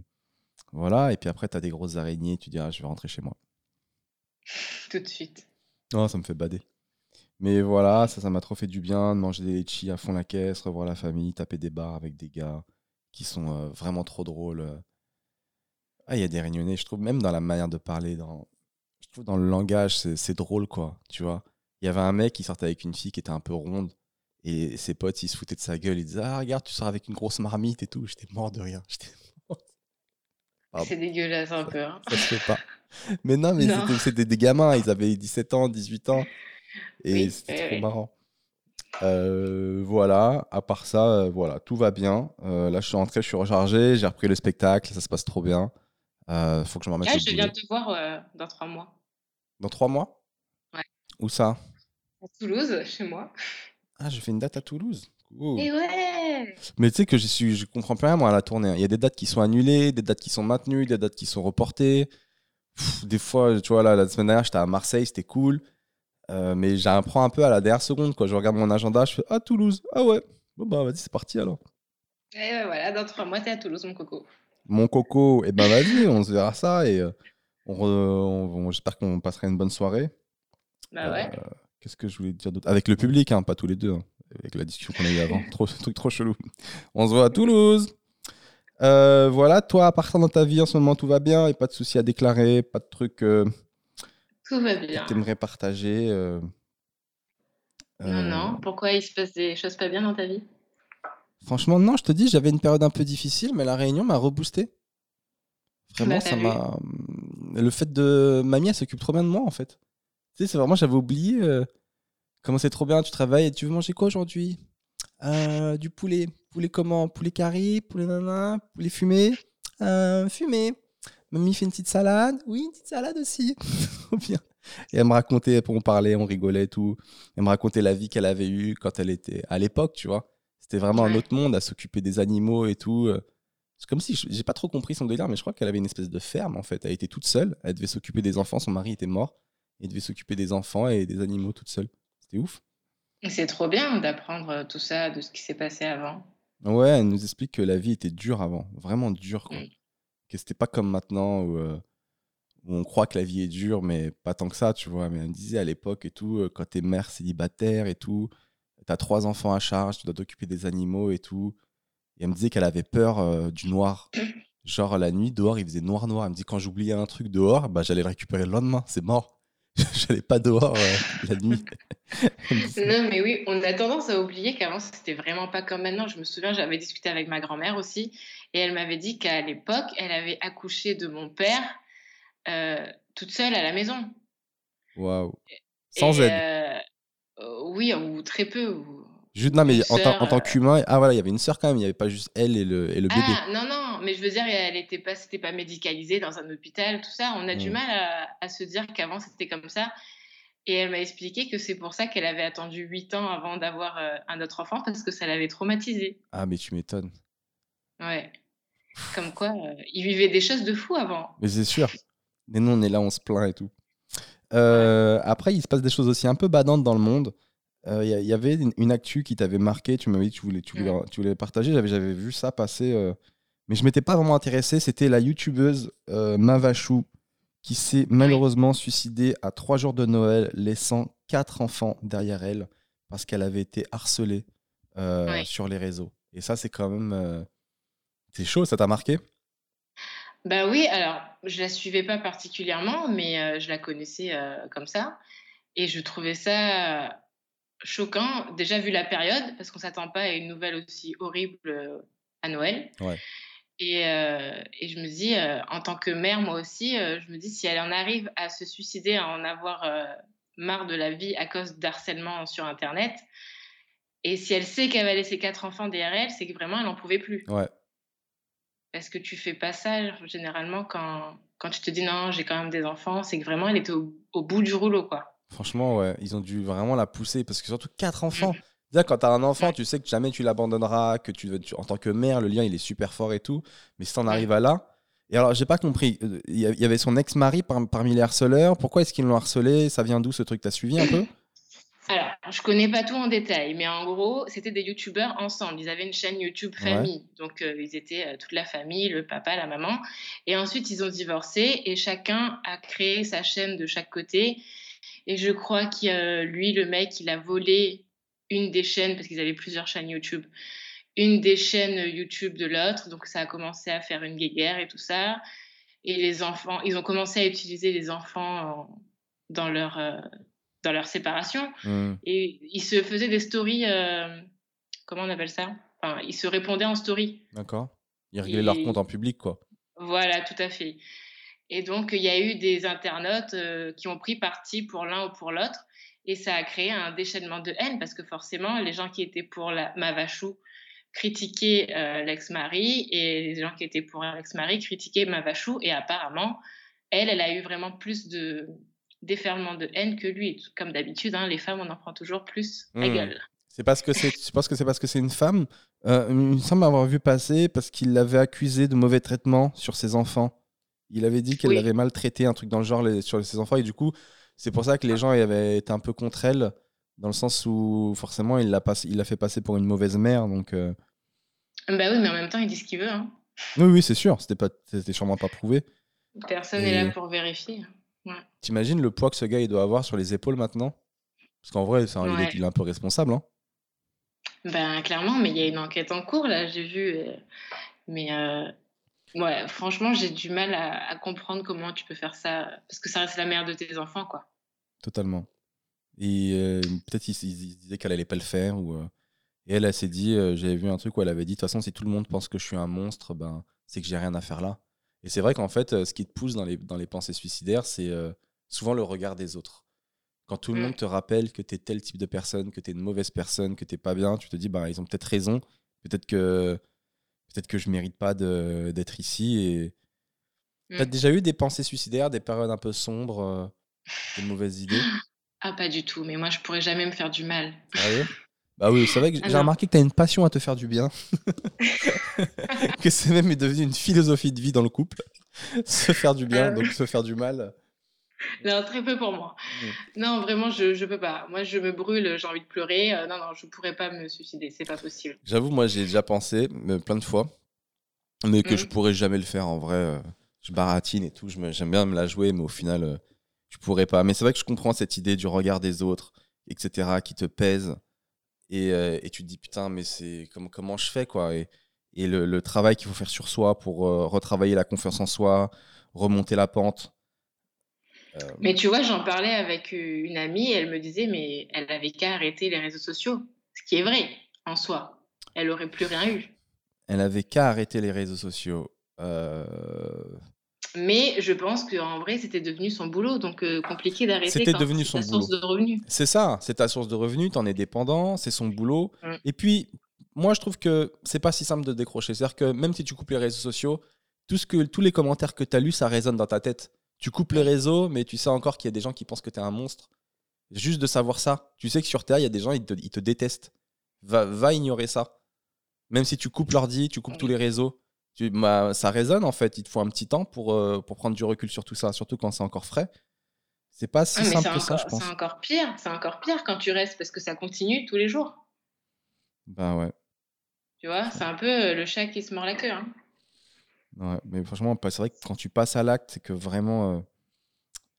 voilà, et puis après, t'as des grosses araignées, tu dis, ah, je vais rentrer chez moi. Tout de suite. Non, ça me fait bader. Mais voilà, ça, ça m'a trop fait du bien de manger des litchis à fond la caisse, revoir la famille, taper des bars avec des gars qui sont euh, vraiment trop drôles. Euh. Ah, il y a des réunionnais, je trouve, même dans la manière de parler, dans, je trouve dans le langage, c'est drôle, quoi, tu vois. Il y avait un mec qui sortait avec une fille qui était un peu ronde, et ses potes, ils se foutaient de sa gueule, ils disaient Ah, regarde, tu sors avec une grosse marmite et tout. J'étais mort de rien. C'est dégueulasse un peu. Hein. Ça se fait pas. Mais non, mais c'était des gamins, ils avaient 17 ans, 18 ans, et c'était trop marrant. Euh, voilà, à part ça, euh, voilà, tout va bien. Euh, là, je suis rentré, je suis rechargé, j'ai repris le spectacle, ça se passe trop bien. faut que je me remette. Ah, je viens te voir dans trois mois. Dans trois mois? Ouais. Où ça? À Toulouse, chez moi. Ah, je fais une date à Toulouse. Et ouais Mais tu sais que je suis, je comprends plus rien moi à la tournée. Hein. Il y a des dates qui sont annulées, des dates qui sont maintenues, des dates qui sont reportées. des fois, tu vois, là, la semaine dernière, j'étais à Marseille, c'était cool. Euh, mais j'apprends un peu à la dernière seconde. Quoi. Je regarde mon agenda, je fais Ah, Toulouse. Ah ouais. Bon, bah vas-y, c'est parti alors. Et voilà, dans trois mois, t'es à Toulouse, mon coco. Mon coco, et eh ben vas-y, on se verra ça. Et euh, on, j'espère qu'on passera une bonne soirée. Bah ouais. Euh, qu'est-ce que je voulais dire d'autre? Avec le public, hein, pas tous les deux. Hein, avec la discussion qu'on a eu avant. trop, truc trop chelou. On se voit à Toulouse. voilà, toi, à partir dans ta vie en ce moment, tout va bien et pas de soucis à déclarer, pas de trucs. Tout va bien. Tu aimerais partager euh, Non, non. Euh, Pourquoi il se passe des choses pas bien dans ta vie? Franchement, non, je te dis, j'avais une période un peu difficile, mais la réunion m'a reboosté. Vraiment, bah, ça m'a. Le fait de. Mamie, elle s'occupe trop bien de moi, en fait. Tu sais, c'est vraiment, j'avais oublié euh, comment c'est trop bien, tu travailles et tu veux manger quoi aujourd'hui? Du poulet. Poulet comment? Poulet curry, poulet nana, poulet fumé? Fumé. Mamie fait une petite salade. Oui, une petite salade aussi. bien. Et elle me racontait, on parlait, on rigolait et tout. Elle me racontait la vie qu'elle avait eue quand elle était à l'époque, tu vois. C'était vraiment un autre monde à s'occuper des animaux et tout. C'est comme si, j'ai pas trop compris son délire, mais je crois qu'elle avait une espèce de ferme en fait. Elle était toute seule, elle devait s'occuper des enfants, son mari était mort, elle devait s'occuper des enfants et des animaux toute seule. C'était ouf. C'est trop bien d'apprendre tout ça, de ce qui s'est passé avant. Ouais, elle nous explique que la vie était dure avant, vraiment dure, quoi. Mm. Que c'était pas comme maintenant où, euh, où, on croit que la vie est dure, mais pas tant que ça, tu vois. Mais elle me disait à l'époque et tout, euh, quand t'es mère célibataire et tout, t'as trois enfants à charge, tu dois t'occuper des animaux et tout. Et elle me disait qu'elle avait peur euh, du noir. Genre la nuit, dehors, il faisait noir noir. Elle me dit quand j'oubliais un truc dehors, bah, j'allais le récupérer le lendemain, c'est mort. J'allais pas dehors la nuit. non, mais oui, on a tendance à oublier qu'avant, c'était vraiment pas comme maintenant. Je me souviens, j'avais discuté avec ma grand-mère aussi, et elle m'avait dit qu'à l'époque, elle avait accouché de mon père euh, toute seule à la maison. Waouh. Sans aide. Euh, oui, ou très peu. Juste, non, mais en, tant qu'humain, ah voilà, il y avait une sœur quand même, il n'y avait pas juste elle et le, et le bébé. Ah, non, non, mais je veux dire, elle n'était pas, c'était pas médicalisé dans un hôpital, tout ça. On a du mmh. mal à, se dire qu'avant c'était comme ça. Et elle m'a expliqué que c'est pour ça qu'elle avait attendu 8 ans avant d'avoir euh, un autre enfant, parce que ça l'avait traumatisé. Ah, mais tu m'étonnes. Ouais. Comme quoi, euh, il vivait des choses de fou avant. Mais c'est sûr. Mais nous, on est là, on se plaint et tout. Euh, après, il se passe des choses aussi un peu badantes dans le monde. Il y, avait une, actu qui t'avait marqué, tu m'avais dit que tu voulais, tu voulais, tu voulais partager. J'avais vu ça passer mais je m'étais pas vraiment intéressé. C'était la youtubeuse euh, Mavachou qui s'est malheureusement suicidée à trois jours de Noël, laissant quatre enfants derrière elle parce qu'elle avait été harcelée euh, sur les réseaux. Et ça, c'est quand même. Euh, c'est chaud, ça t'a marqué? Bah oui, alors je la suivais pas particulièrement, mais je la connaissais comme ça. Et je trouvais ça choquant, déjà vu la période, parce qu'on s'attend pas à une nouvelle aussi horrible à Noël. Ouais. Et, euh, et, je me dis, euh, en tant que mère, moi aussi, euh, je me dis, si elle en arrive à se suicider, à en avoir marre de la vie à cause d'harcèlement sur Internet, et si elle sait qu'elle va laisser quatre enfants derrière elle, c'est que vraiment, elle n'en pouvait plus. Ouais. Parce que tu fais pas ça, généralement, quand, quand tu te dis, non, j'ai quand même des enfants, c'est que vraiment, elle était au, bout du rouleau, quoi? Franchement, ouais, ils ont dû vraiment la pousser, parce que surtout quatre enfants. Mmh quand tu as un enfant, tu sais que jamais tu l'abandonneras, que tu, en tant que mère, le lien il est super fort et tout. Mais si t'en arrives à là. Et alors, j'ai pas compris. Euh, il y avait son ex-mari parmi les harceleurs. Pourquoi est-ce qu'ils l'ont harcelé? Ça vient d'où ce truc? T'as suivi un peu? Alors, je connais pas tout en détail, mais en gros, c'était des youtubeurs ensemble. Ils avaient une chaîne YouTube famille. Donc, euh, ils étaient euh, toute la famille, le papa, la maman. Et ensuite, ils ont divorcé et chacun a créé sa chaîne de chaque côté. Et je crois que lui, le mec, il a volé une des chaînes, parce qu'ils avaient plusieurs chaînes YouTube, une des chaînes YouTube de l'autre. Donc ça a commencé à faire une guéguerre et tout ça. Et les enfants, ils ont commencé à utiliser les enfants dans leur, euh, dans leur séparation. Mmh. Et ils se faisaient des stories, euh, comment on appelle ça? Enfin, Ils se répondaient en story. D'accord. Ils réglaient leur compte en public, quoi. Voilà, tout à fait. Et donc, il y a eu des internautes euh, qui ont pris parti pour l'un ou pour l'autre. Et ça a créé un déchaînement de haine parce que forcément, les gens qui étaient pour la Mavachou critiquaient euh, l'ex-mari et les gens qui étaient pour l'ex-mari critiquaient Mavachou. Et apparemment, elle, elle a eu vraiment plus de déferlement de haine que lui. Comme d'habitude, hein, les femmes, on en prend toujours plus la mmh. gueule. C'est parce que c'est, tu penses que c'est parce que c'est une femme? Euh, Il me semble avoir vu passer parce qu'il l'avait accusé de mauvais traitement sur ses enfants. Il avait dit qu'elle l'avait maltraité, un truc dans le genre sur ses enfants, et du coup, c'est pour ça que les gens avaient été un peu contre elle, dans le sens où forcément il l'a il fait passer pour une mauvaise mère. Donc, euh. Bah oui, mais en même temps, il dit ce qu'il veut. Hein. Oui, oui, c'est sûr. C'était pas, c'était sûrement pas prouvé. Personne n'est là pour vérifier. Ouais. T'imagines le poids que ce gars il doit avoir sur les épaules maintenant? Parce qu'en vrai, il, est, un peu responsable. Hein. Ben clairement, mais il y a une enquête en cours là, j'ai vu. Euh, mais euh, Ouais, franchement, j'ai du mal à, comprendre comment tu peux faire ça, parce que ça reste la mère de tes enfants, quoi. Totalement. Et euh, peut-être il, disait qu'elle allait pas le faire, ou, euh, et elle, elle s'est dit, j'avais vu un truc où elle avait dit, de toute façon, si tout le monde pense que je suis un monstre, ben, c'est que j'ai rien à faire là. Et c'est vrai qu'en fait, ce qui te pousse dans les, dans les pensées suicidaires, c'est souvent le regard des autres. Quand tout le monde te rappelle que tu es tel type de personne, que tu es une mauvaise personne, que tu pas bien, tu te dis, bah, ils ont peut-être raison. Peut-être que peut-être que je mérite pas d'être ici. Et t'as mm. déjà eu des pensées suicidaires, des périodes un peu sombres, euh, des mauvaises idées? Ah, pas du tout. Mais moi, je pourrais jamais me faire du mal. Ah oui Bah oui, c'est vrai que j'ai remarqué que tu as une passion à te faire du bien. que c'est même devenu une philosophie de vie dans le couple. se faire du bien, donc se faire du mal. non, très peu pour moi. Mm. Non, vraiment, je ne peux pas. Moi, je me brûle, j'ai envie de pleurer. Euh, non, non, je pourrais pas me suicider, c'est pas possible. J'avoue, moi, j'ai déjà pensé, mais plein de fois, mais que je je pourrais jamais le faire en vrai. Euh, je baratine et tout, j'aime bien me la jouer, mais au final, je euh, je pourrais pas. Mais c'est vrai que je comprends cette idée du regard des autres, etc., qui te pèse. Et, et tu te dis, putain, mais c'est comme, comment je fais, quoi? Et, et le, le travail qu'il faut faire sur soi pour retravailler la confiance en soi, remonter la pente euh, mais tu vois, j'en parlais avec une amie, elle me disait, mais elle avait qu'à arrêter les réseaux sociaux. Ce qui est vrai, en soi. Elle aurait plus rien eu. Elle avait qu'à arrêter les réseaux sociaux. Euh, mais je pense qu'en vrai, c'était devenu son boulot, donc euh, compliqué d'arrêter. C'était devenu son boulot. source de revenus. C'est ça, c'est ta source de revenus, tu en es dépendant, c'est son boulot. Mm. Et puis, moi, je trouve que c'est pas si simple de décrocher. C'est-à-dire que même si tu coupes les réseaux sociaux, tout ce que, tous les commentaires que tu as lus, ça résonne dans ta tête. Tu coupes les réseaux, mais tu sais encore qu'il y a des gens qui pensent que tu es un monstre. Juste de savoir ça. Tu sais que sur Terre, il y a des gens, ils te, ils te détestent. Va, va, ignorer ça. Même si tu coupes l'ordi, tu coupes tous les réseaux. Tu, bah, ça résonne en fait. Il te faut un petit temps pour, euh, pour prendre du recul sur tout ça, surtout quand c'est encore frais. C'est pas si simple que ça, je pense. C'est encore pire. C'est encore pire quand tu restes parce que ça continue tous les jours. Bah ouais. Tu vois, c'est un peu euh, le chat qui se mord la queue. Hein. Ouais, mais franchement, c'est vrai que quand tu passes à l'acte, c'est que vraiment. Euh,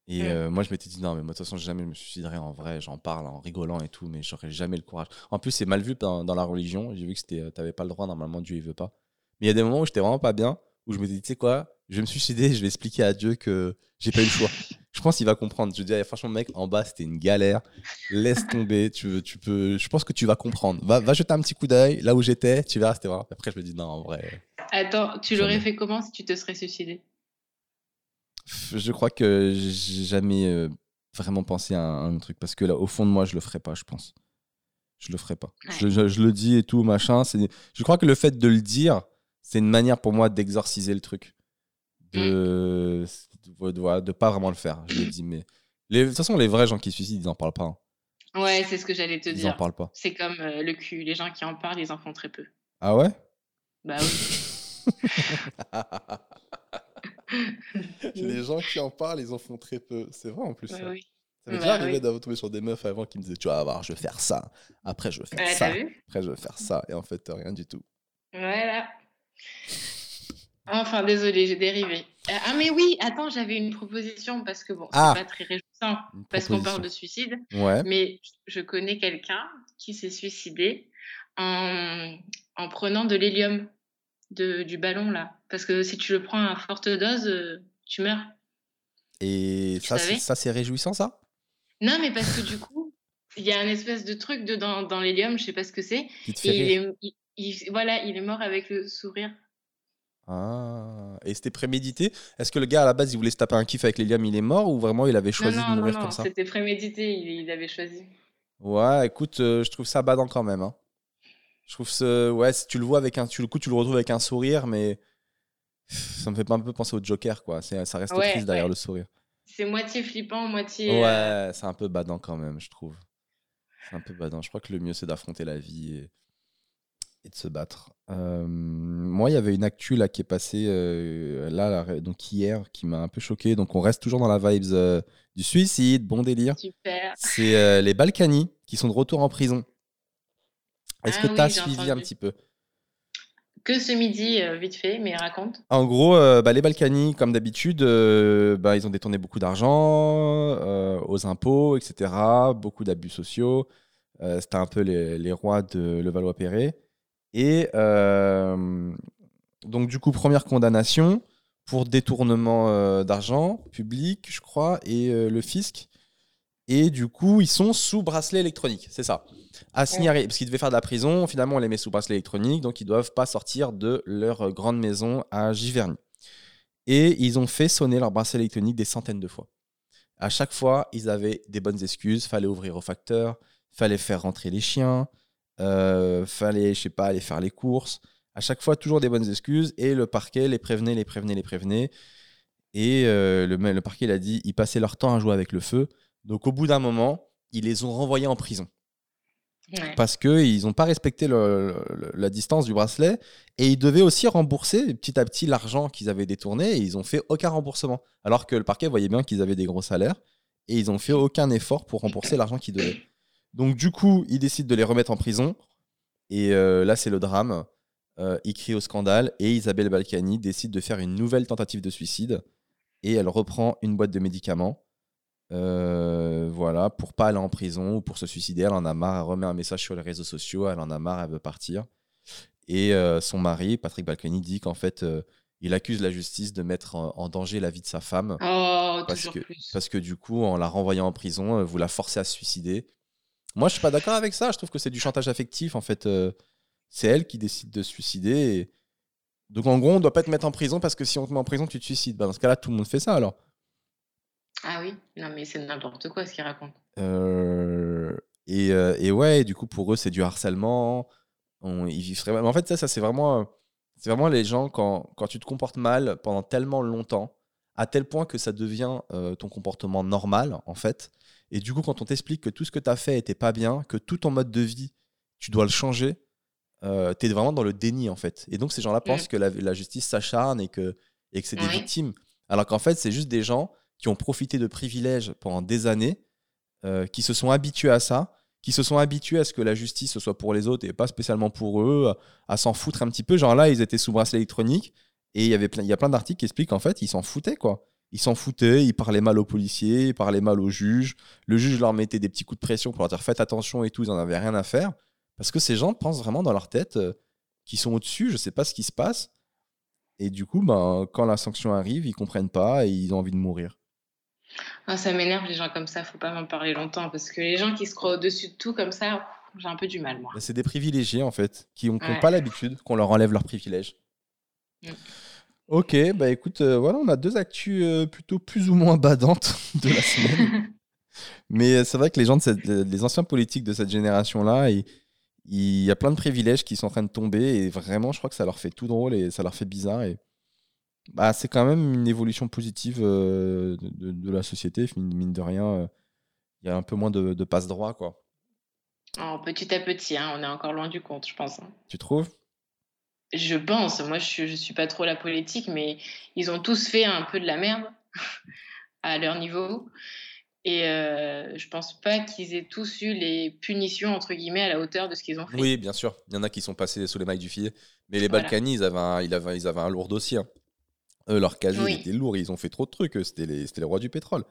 et euh, moi, je m'étais dit, non, mais moi, de toute façon, jamais je me suiciderai en vrai. J'en parle en rigolant et tout, mais j'aurais jamais le courage. En plus, c'est mal vu dans, dans la religion. J'ai vu que tu n'avais pas le droit, normalement, Dieu, il veut pas. Mais il y a des moments où j'étais vraiment pas bien, où je me dis, tu sais quoi, je vais me suicider, je vais expliquer à Dieu que j'ai pas eu le choix. je pense qu'il va comprendre. Je dis, franchement, mec, en bas, c'était une galère. Laisse tomber. tu, tu peux, je pense que tu vas comprendre. Va, va jeter un petit coup d'œil là où j'étais. Tu verras, c'était vraiment. Après, je me dis, non, en vrai. Attends, tu l'aurais fait comment si tu te serais suicidé? Je crois que j'ai jamais euh, vraiment pensé à un, truc parce que là, au fond de moi, je le ferais pas, je pense. Je le ferais pas. Je, le dis et tout, machin. Je crois que le fait de le dire, c'est une manière pour moi d'exorciser le truc. De... Mm. de, pas vraiment le faire. Je le dis, mais. Les... De toute façon, les vrais gens qui se suicident, ils en parlent pas. Hein. Ouais, c'est ce que j'allais te dire. Ils en parlent pas. C'est comme euh, le cul. Les gens qui en parlent, ils en font très peu. Ah ouais? Bah oui. les gens qui en parlent, ils en font très peu. C'est vrai en plus. ça. m'est déjà arrivé d'avoir tombé sur des meufs avant qui me disaient Tu vas voir, je vais faire ça. Après, je vais faire ça. Après, je vais faire ça. Et en fait, rien du tout. Voilà. Enfin, désolé, j'ai dérivé. Euh, ah, mais oui, attends, j'avais une proposition parce que bon, c'est ah. pas très réjouissant parce qu'on parle de suicide. Ouais. Mais je connais quelqu'un qui s'est suicidé en, en prenant de l'hélium du ballon là. Parce que si tu le prends à forte dose, euh, tu meurs. Et ça, ça c'est réjouissant ça? Non, mais parce que du coup, il y a un espèce de truc dedans, dans l'hélium, je sais pas ce que c'est. Et il est, voilà, il est mort avec le sourire. Ah, et c'était prémédité? Est-ce que le gars à la base il voulait se taper un kiff avec l'hélium, il est mort ou vraiment il avait choisi de mourir comme ça? C'était prémédité, il, avait choisi. Ouais, écoute, euh, je trouve ça badant quand même. Hein. Je trouve ce ouais, si tu le vois avec un, tu le coup, tu le retrouves avec un sourire, mais ça me fait pas un peu penser au Joker, quoi. C'est, ça reste triste derrière le sourire. C'est moitié flippant, moitié. Ouais, euh, c'est un peu badant quand même, je trouve. C'est un peu badant. Je crois que le mieux, c'est d'affronter la vie et, et de se battre. Euh, moi, il y avait une actu là qui est passée euh, là, donc hier, qui m'a un peu choqué. Donc, on reste toujours dans la vibes du suicide, bon délire. Super. C'est les Balkany qui sont de retour en prison. Est-ce que ah tu as suivi un petit peu? Que ce midi, euh, vite fait, mais raconte. En gros, euh, bah, les Balkany, comme d'habitude, euh, bah, ils ont détourné beaucoup d'argent aux impôts, etc. Beaucoup d'abus sociaux. C'était un peu les, les rois de Levallois-Perret. Et donc, du coup, première condamnation pour détournement d'argent public, je crois, et le fisc. Et du coup, ils sont sous bracelet électronique, c'est ça. Signaler, parce qu'ils devaient faire de la prison, finalement, on les met sous bracelet électronique, donc ils ne doivent pas sortir de leur grande maison à Giverny. Et ils ont fait sonner leur bracelet électronique des centaines de fois. À chaque fois, ils avaient des bonnes excuses. Fallait ouvrir au facteur, fallait faire rentrer les chiens, euh, fallait, je sais pas, aller faire les courses. À chaque fois, toujours des bonnes excuses. Et le parquet les prévenait, les prévenait, les prévenait. Et euh, le, le parquet, il a dit, ils passaient leur temps à jouer avec le feu. Donc au bout d'un moment, ils les ont renvoyés en prison. parce qu'ils n'ont pas respecté la distance du bracelet et ils devaient aussi rembourser petit à petit l'argent qu'ils avaient détourné et ils n'ont fait aucun remboursement. Alors que le parquet voyait bien qu'ils avaient des gros salaires et ils n'ont fait aucun effort pour rembourser l'argent qu'ils devaient. Donc du coup, ils décident de les remettre en prison et euh, là c'est le drame. Euh, ils crient au scandale et Isabelle Balkany décide de faire une nouvelle tentative de suicide et elle reprend une boîte de médicaments euh, voilà, pour pas aller en prison ou pour se suicider. Elle en a marre, elle remet un message sur les réseaux sociaux, elle en a marre, elle veut partir. Et euh, son mari, Patrick Balkany, dit qu'en fait, euh, il accuse la justice de mettre en, danger la vie de sa femme. Oh, parce, que, parce que du coup, en la renvoyant en prison, vous la forcez à se suicider. Moi, je suis pas d'accord avec ça. Je trouve que c'est du chantage affectif. En fait, c'est elle qui décide de se suicider. Donc, en gros, on doit pas te mettre en prison parce que si on te met en prison, tu te suicides. Bah, dans ce cas-là, tout le monde fait ça alors. Ah oui? Non, mais c'est n'importe quoi ce qu'il raconte. Euh, et, euh, et ouais, du coup, pour eux, c'est du harcèlement. ils vivent très en fait, ça, ça c'est vraiment, c'est vraiment les gens, quand, quand tu te comportes mal pendant tellement longtemps, à tel point que ça devient euh, ton comportement normal, en fait. Et du coup, quand on t'explique que tout ce que tu as fait était pas bien, que tout ton mode de vie, tu dois le changer, euh, tu es vraiment dans le déni, en fait. Et donc, ces gens-là pensent mmh. que la, la justice s'acharne et que, et que c'est des victimes. Alors qu'en fait, c'est juste des gens qui ont profité de privilèges pendant des années, euh, qui se sont habitués à ça, qui se sont habitués à ce que la justice soit pour les autres et pas spécialement pour eux, à s'en foutre un petit peu. Genre là, ils étaient sous bracelet électronique et il y avait plein, il y a plein d'articles qui expliquent qu'en fait, ils s'en foutaient quoi. Ils s'en foutaient, ils parlaient mal aux policiers, ils parlaient mal aux juges. Le juge leur mettait des petits coups de pression pour leur dire faites attention et tout, ils n'en avaient rien à faire. Parce que ces gens pensent vraiment dans leur tête euh, qu'ils sont au-dessus, je sais pas ce qui se passe. Et du coup, ben, quand la sanction arrive, ils comprennent pas et ils ont envie de mourir. Ah, ça m'énerve les gens comme ça, faut pas m'en parler longtemps parce que les gens qui se croient au-dessus de tout comme ça, j'ai un peu du mal moi. Bah, c'est des privilégiés en fait, qui n'ont pas l'habitude qu'on leur enlève leurs privilèges. Mm. Ok, bah écoute, euh, voilà, on a deux actus euh, plutôt plus ou moins badantes de la semaine. Mais euh, c'est vrai que les gens, de les anciens politiques de cette génération-là, il, il y a plein de privilèges qui sont en train de tomber et vraiment, je crois que ça leur fait tout drôle et ça leur fait bizarre. Et bah, c'est quand même une évolution positive euh, de, la société, mine de rien. Il y a un peu moins de, de passe-droit, quoi. Oh, petit à petit, hein, on est encore loin du compte, je pense. Hein. Tu trouves? Je pense. Moi, je ne suis pas trop la politique, mais ils ont tous fait un peu de la merde à leur niveau. Et euh, je pense pas qu'ils aient tous eu les punitions, entre guillemets, à la hauteur de ce qu'ils ont fait. Oui, bien sûr. Il y en a qui sont passés sous les mailles du filet. Mais les Balkany, ils avaient, un, ils, avaient, ils avaient un lourd dossier. Hein leur casier était lourd, ils ont fait trop de trucs, c'était les, les rois du pétrole.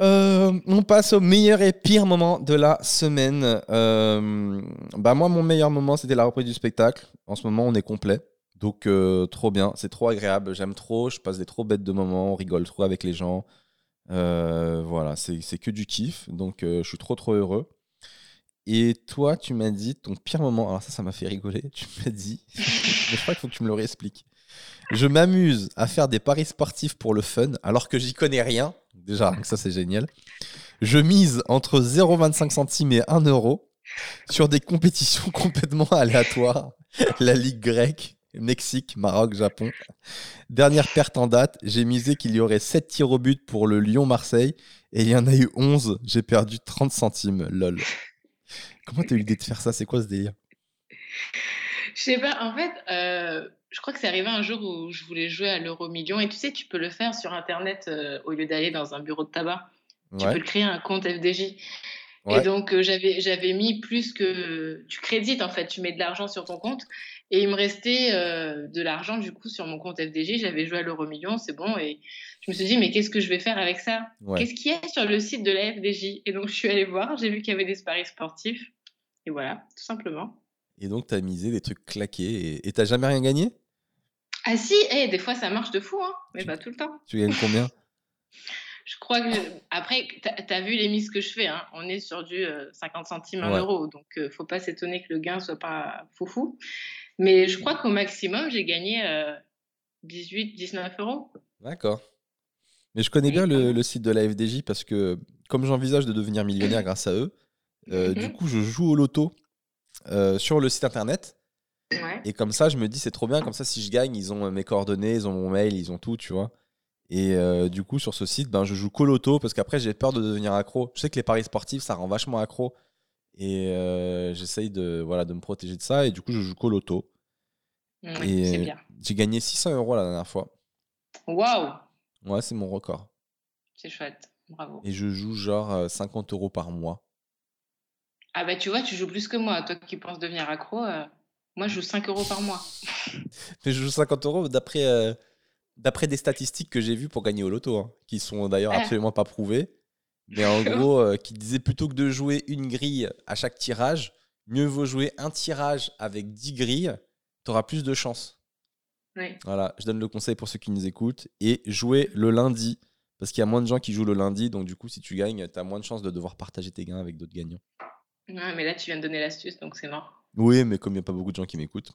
Euh, on passe au meilleur et pire moment de la semaine. Euh, bah moi, mon meilleur moment, c'était la reprise du spectacle. En ce moment, on est complet. Donc, euh, trop bien. C'est trop agréable. J'aime trop. Je passe des trop bêtes de moments. On rigole trop avec les gens. voilà, c'est que du kiff. Donc, je suis trop, trop heureux. Et toi, tu m'as dit ton pire moment. Alors, ça, ça m'a fait rigoler. Tu m'as dit. je crois qu'il faut que tu me le réexpliques. Je m'amuse à faire des paris sportifs pour le fun, alors que j'y connais rien. Déjà, ça c'est génial. Je mise entre 0,25 centimes et 1 euro sur des compétitions complètement aléatoires. La Ligue grecque, Mexique, Maroc, Japon. Dernière perte en date, j'ai misé qu'il y aurait 7 tirs au but pour le Lyon-Marseille et il y en a eu 11. J'ai perdu 30 centimes. Lol. Comment t'as eu l'idée de faire ça? C'est quoi ce délire? Je sais pas, en fait, euh, je crois que c'est arrivé un jour où je voulais jouer à l'euro million. Et tu sais, tu peux le faire sur Internet euh, au lieu d'aller dans un bureau de tabac. Tu peux créer un compte FDJ. Et donc, euh, j'avais, j'avais mis plus que. Tu crédites, en fait. Tu mets de l'argent sur ton compte. Et il me restait euh, de l'argent, du coup, sur mon compte FDJ. J'avais joué à l'euro million, c'est bon. Et je me suis dit, mais qu'est-ce que je vais faire avec ça? Qu'est-ce qu'il y a sur le site de la FDJ Et donc, je suis allée voir. J'ai vu qu'il y avait des paris sportifs. Et voilà, tout simplement. Et donc, tu as misé des trucs claqués. Et tu jamais rien gagné? Ah si, eh, des fois ça marche de fou, hein, mais pas tout le temps. Tu gagnes combien? Je crois que. Après, tu as vu les mises que je fais, hein. on est sur du 50 euh, centimes, 1 euro, donc ne euh, faut pas s'étonner que le gain soit pas foufou. Mais je crois qu'au maximum, j'ai gagné 18, euh, 19 euros. D'accord. Mais je connais bien le, le, site de la FDJ parce que, comme j'envisage de devenir millionnaire grâce à eux, du mhm. coup, je joue au loto sur le site internet. Et comme ça, je me dis, c'est trop bien. Comme ça, si je gagne, ils ont euh, mes coordonnées, ils ont mon mail, ils ont tout, tu vois. Et euh, du coup, sur ce site, ben, je joue qu'au loto parce qu'après, j'ai peur de devenir accro. Je sais que les paris sportifs, ça rend vachement accro. Et euh, j'essaye de, voilà, de me protéger de ça. Et du coup, je joue qu'au loto. et j'ai gagné 600 euros la dernière fois. Waouh Ouais, c'est mon record. C'est chouette. Bravo. Et je joue genre 50 euros par mois. Ah bah tu vois, tu joues plus que moi. Toi qui penses devenir accro, moi je joue 5 euros par mois. Mais je joue 50 euros d'après d'après des statistiques que j'ai vues pour gagner au loto, hein, qui sont d'ailleurs ah. absolument pas prouvées. Mais en gros, euh, qui disait plutôt que de jouer une grille à chaque tirage, mieux vaut jouer un tirage avec 10 grilles, tu auras plus de chance. Voilà, je donne le conseil pour ceux qui nous écoutent. Et jouer le lundi, parce qu'il y a moins de gens qui jouent le lundi, donc du coup, si tu gagnes, tu as moins de chances de devoir partager tes gains avec d'autres gagnants. Ouais, mais là, tu viens de donner l'astuce, donc c'est mort. Oui, mais comme il n'y a pas beaucoup de gens qui m'écoutent.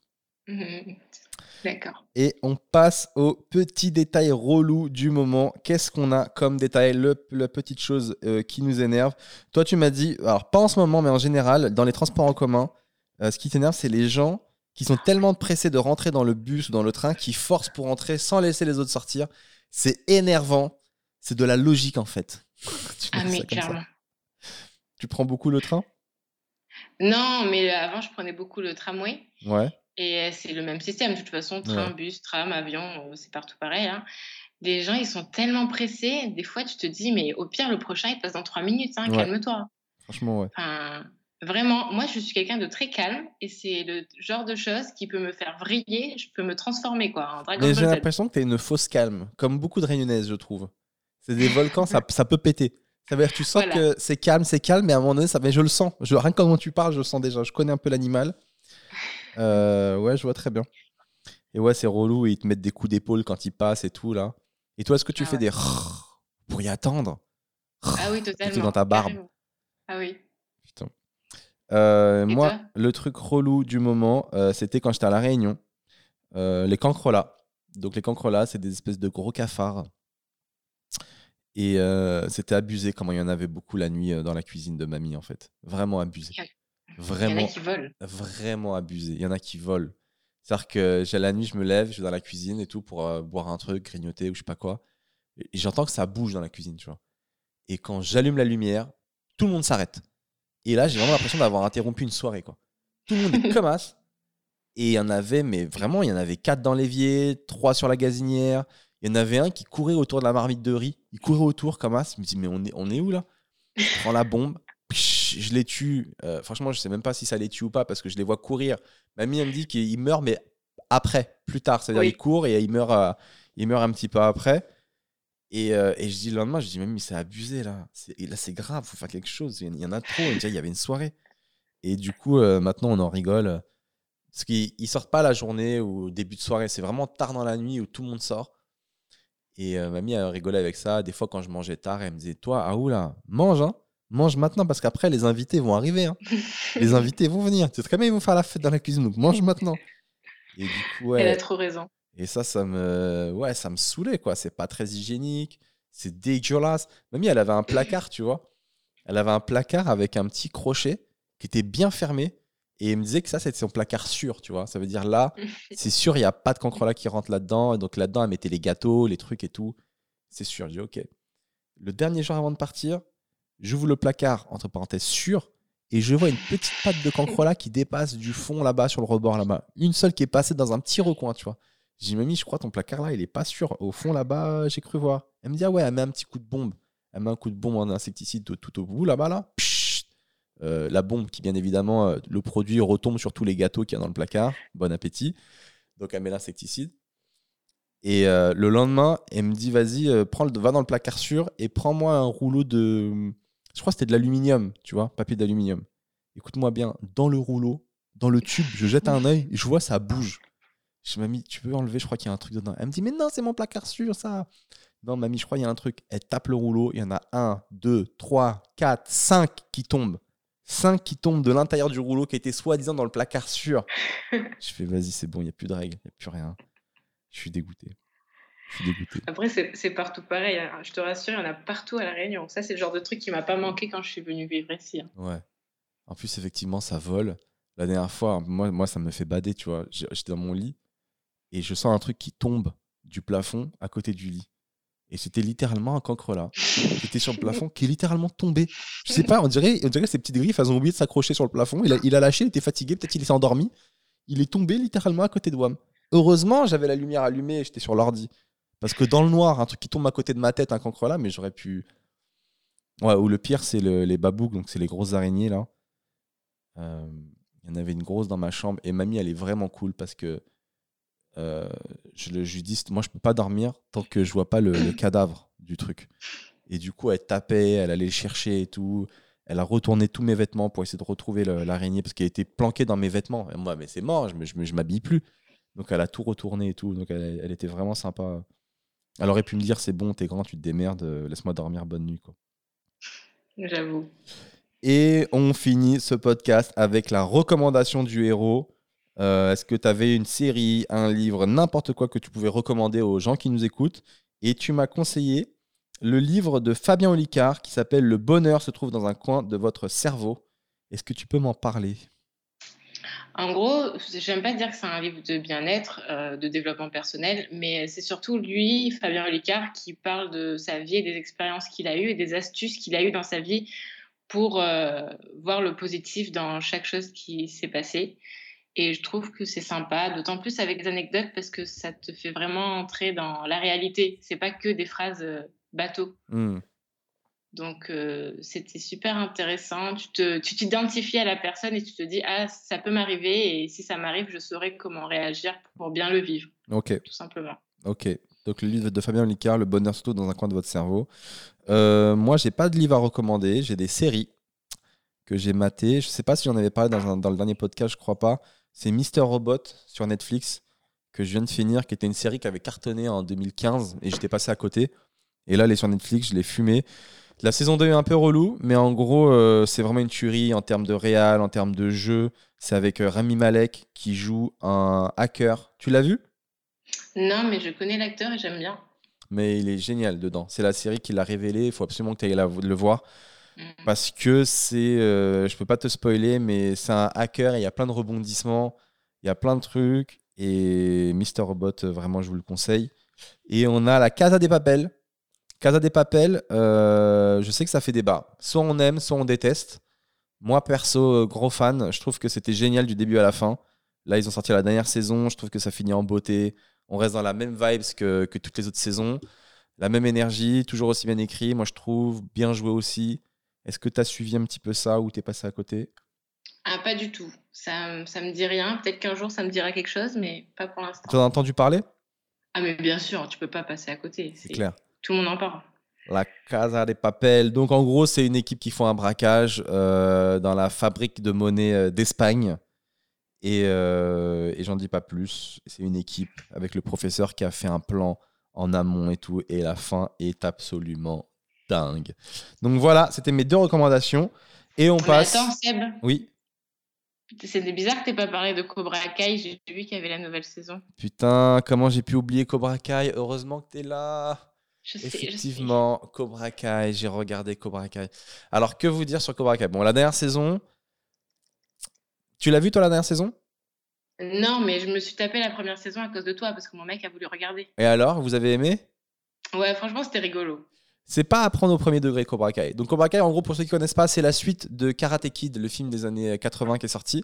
D'accord. Et on passe au petit détail relou du moment. Qu'est-ce qu'on a comme détail? Le, La petite chose euh, qui nous énerve. Toi, tu m'as dit, alors pas en ce moment, mais en général, dans les transports en commun, euh, ce qui t'énerve, c'est les gens qui sont tellement pressés de rentrer dans le bus ou dans le train qu'ils forcent pour rentrer sans laisser les autres sortir. C'est énervant. C'est de la logique, en fait. ah, mais clairement. Tu prends beaucoup le train? Non, mais avant, je prenais beaucoup le tramway. Ouais. Et c'est le même système. De toute façon, train, bus, tram, avion, euh, c'est partout pareil. Hein. Les gens, ils sont tellement pressés. Des fois, tu te dis, mais au pire, le prochain, il passe dans trois minutes. Hein, calme-toi. Franchement, ouais. vraiment, moi, je suis quelqu'un de très calme. Et c'est le genre de chose qui peut me faire vriller. Je peux me transformer, quoi. mais j'ai l'impression que tu une fausse calme. Comme beaucoup de réunionnaises, je trouve. C'est des volcans, ça, ça peut péter. Ça veut dire tu sens que c'est calme, c'est calme, mais à un moment donné, ça, mais je le sens. Je, rien que quand tu parles, je le sens déjà. Je connais un peu l'animal. Euh, ouais, je vois très bien. Et ouais, c'est relou ils te mettent des coups d'épaule quand ils passent et tout là. Et toi, est-ce que tu ah fais des pour y attendre? Ah oui, totalement. dans ta barbe. Ah oui. Putain. Euh, moi, le truc relou du moment, euh, c'était quand j'étais à La Réunion. les cancrelats. Donc, les cancrelats, c'est des espèces de gros cafards. Et c'était abusé comment il y en avait beaucoup la nuit dans la cuisine de mamie, en fait. Vraiment abusé. Vraiment, Il y en a qui volent. Vraiment abusé. Il y en a qui volent. C'est-à-dire que j'ai la nuit, je me lève, je vais dans la cuisine et tout pour euh, boire un truc, grignoter ou je sais pas quoi. Et j'entends que ça bouge dans la cuisine, tu vois. Et quand j'allume la lumière, tout le monde s'arrête. Et là, j'ai vraiment l'impression d'avoir interrompu une soirée, quoi. Tout le monde est comme as. Et il y en avait, mais vraiment, il y en avait quatre dans l'évier, trois sur la gazinière. Il y en avait un qui courait autour de la marmite de riz. Il courait autour comme as. Je me dis, mais on est, on est où là? Je prends la bombe je les tue. Euh, franchement, je sais même pas si ça les tue ou pas parce que je les vois courir. Mamie, elle me dit qu'il meurt, mais après, plus tard. C'est-à-dire, il court et il meurt, euh, il meurt un petit peu après. Et, euh, et, je dis le lendemain, je dis, mais c'est abusé là. Et là, c'est grave, faut faire quelque chose. Il y en a trop. il y avait une soirée. Et du coup, maintenant, on en rigole. Parce qu'ils sortent pas la journée ou au début de soirée. C'est vraiment tard dans la nuit où tout le monde sort. Et mamie a rigolé avec ça. Des fois, quand je mangeais tard, elle me disait Toi, ah où là Mange, hein mange maintenant parce qu'après les invités vont arriver. Hein. les invités vont venir. Tu sais très bien, ils vont faire la fête dans la cuisine, donc mange maintenant. Et du coup, Elle a trop raison. Et ça, ça me, ouais, ça me saoulait quoi. C'est pas très hygiénique, c'est dégueulasse. Mamie, elle avait un placard, tu vois. Elle avait un placard avec un petit crochet qui était bien fermé. Et elle me disait que ça, c'était son placard sûr, tu vois. Ça veut dire là, c'est sûr, il n'y a pas de cancre là qui rentre là-dedans. Et donc là-dedans, elle mettait les gâteaux, les trucs et tout. C'est sûr. Je dis, ok. Le dernier jour avant de partir, J'ouvre le placard, entre parenthèses, sûr, et je vois une petite patte de cancrola qui dépasse du fond là-bas, sur le rebord là-bas. Une seule qui est passée dans un petit recoin, tu vois. J'ai mis, je crois, ton placard là, il est pas sûr. Au fond là-bas, j'ai cru voir. Elle me dit, ah ouais, elle met un petit coup de bombe. Elle met un coup de bombe en insecticide tout, au bout là-bas, là. Euh, la bombe qui, bien évidemment, euh, le produit retombe sur tous les gâteaux qu'il y a dans le placard. Bon appétit. Donc, elle met l'insecticide. Et euh, le lendemain, elle me dit, vas-y, prends va dans le placard sûr et prends-moi un rouleau de je crois que c'était de l'aluminium, tu vois, papier d'aluminium. Écoute-moi bien, dans le rouleau, dans le tube, je jette un œil, je vois ça bouge. Je mamie, tu peux enlever, je crois qu'il y a un truc dedans. Elle me dit, mais non, c'est mon placard sûr, ça. Non, mamie, je crois qu'il y a un truc. Elle tape le rouleau, il y en a un, deux, trois, quatre, cinq qui tombent. Cinq qui tombent de l'intérieur du rouleau qui était soi-disant dans le placard sûr. je fais, vas-y, c'est bon, il n'y a plus de règles, il n'y a plus rien. Je suis dégoûté. Je suis dégoûté. Après, c'est partout pareil. Hein. Je te rassure, il y en a partout à La Réunion. Ça, c'est le genre de truc qui m'a pas manqué quand je suis venu vivre ici. Hein. Ouais. En plus, effectivement, ça vole. La dernière fois, moi, moi ça me fait bader, tu vois. J'étais dans mon lit et je sens un truc qui tombe du plafond à côté du lit. Et c'était littéralement un cancre là, qui était sur le plafond, qui est littéralement tombé. Je sais pas, on dirait, on dirait que ces petites griffes, elles ont oublié de s'accrocher sur le plafond. Il a, il a lâché, il était fatigué, peut-être il s'est endormi. Il est tombé littéralement à côté de WAM. Heureusement, j'avais la lumière allumée et j'étais sur l'ordi. Parce que dans le noir, un truc qui tombe à côté de ma tête, un cancre là, mais j'aurais pu. Ouais, ou le pire, c'est les babouks, donc c'est les grosses araignées là. Euh, il y en avait une grosse dans ma chambre et mamie, elle est vraiment cool parce que euh, je, le, lui dis, moi je peux pas dormir tant que je vois pas le, cadavre du truc. Et du coup, elle tapait, elle allait le chercher et tout. Elle a retourné tous mes vêtements pour essayer de retrouver l'araignée parce qu'elle était planquée dans mes vêtements. Et moi, mais c'est mort, je, je, m'habille plus. Donc elle a tout retourné et tout. Donc elle, elle, était vraiment sympa. Elle aurait pu me dire c'est bon, t'es grand, tu te démerdes, laisse-moi dormir, bonne nuit. quoi. J'avoue. Et on finit ce podcast avec la recommandation du héros. Euh, est-ce que tu avais une série, un livre, n'importe quoi que tu pouvais recommander aux gens qui nous écoutent? Et tu m'as conseillé le livre de Fabien Olicard qui s'appelle Le bonheur se trouve dans un coin de votre cerveau. Est-ce que tu peux m'en parler? En gros, j'aime pas dire que c'est un livre de bien-être, euh, de développement personnel, mais c'est surtout lui, Fabien Olicard, qui parle de sa vie et des expériences qu'il a eues et des astuces qu'il a eues dans sa vie pour euh, voir le positif dans chaque chose qui s'est passée. Et je trouve que c'est sympa, d'autant plus avec des anecdotes parce que ça te fait vraiment entrer dans la réalité. C'est pas que des phrases euh, bateau. Hmm. Donc euh, c'était super intéressant. Tu t'identifies tu à la personne et tu te dis ah ça peut m'arriver et si ça m'arrive je saurai comment réagir pour bien le vivre. Ok. Tout simplement. Ok. Donc le livre de Fabien Licard, Le bonheur surtout dans un coin de votre cerveau. Euh, moi, j'ai pas de livre à recommander. J'ai des séries que j'ai matées. Je sais pas si j'en avais parlé dans, dans, le dernier podcast, je crois pas. C'est Mister Robot sur Netflix que je viens de finir, qui était une série qui avait cartonné en 2015 et j'étais passé à côté. Et là, elle est sur Netflix, je l'ai fumée. La saison 2 est un peu relou, mais en gros, euh, c'est vraiment une tuerie en termes de réal, en termes de jeu. C'est avec euh, Rami Malek qui joue un hacker. Tu l'as vu? Non, mais je connais l'acteur et j'aime bien. Mais il est génial dedans. C'est la série qui l'a révélé. Il faut absolument que tu ailles le voir. Mm. Parce que c'est. Euh, je peux pas te spoiler, mais c'est un hacker il y a plein de rebondissements. Il y a plein de trucs. Et Mister Robot, euh, vraiment, je vous le conseille. Et on a la Casa des Papels. Casa des Papels, euh, je sais que ça fait débat. Soit on aime, soit on déteste. Moi, perso, gros fan. Je trouve que c'était génial du début à la fin. Là, ils ont sorti la dernière saison. Je trouve que ça finit en beauté. On reste dans la même vibes que, que toutes les autres saisons. La même énergie, toujours aussi bien écrit, moi je trouve, bien joué aussi. Est-ce que tu as suivi un petit peu ça ou t'es passé à côté? Ah, Pas du tout. Ça, ça me dit rien. Peut-être qu'un jour ça me dira quelque chose, mais pas pour l'instant. Tu as entendu parler? Ah, mais bien sûr, tu peux pas passer à côté. C'est clair. Tout le monde en parle. La Casa des Papel. Donc en gros, c'est une équipe qui font un braquage euh, dans la fabrique de monnaie euh, d'Espagne. Et, euh, et j'en dis pas plus. C'est une équipe avec le professeur qui a fait un plan en amont et tout. Et la fin est absolument dingue. Donc voilà, c'était mes deux recommandations. Et on passe. Attends, Seb. Oui. C'est bizarre que tu pas parlé de Cobra Kai. J'ai vu qu'il y avait la nouvelle saison. Putain, comment j'ai pu oublier Cobra Kai? Heureusement que tu es là. Je sais, Effectivement, Cobra Kai, j'ai regardé Cobra Kai. Alors, que vous dire sur Cobra Kai? Bon, la dernière saison, tu l'as vu, toi, la dernière saison? Non, mais je me suis tapé la première saison à cause de toi, parce que mon mec a voulu regarder. Et alors, vous avez aimé? Ouais, franchement, c'était rigolo. C'est pas à prendre au premier degré Cobra Kai. Donc Cobra Kai, en gros, pour ceux qui connaissent pas, c'est la suite de Karate Kid, le film des années 80 qui est sorti.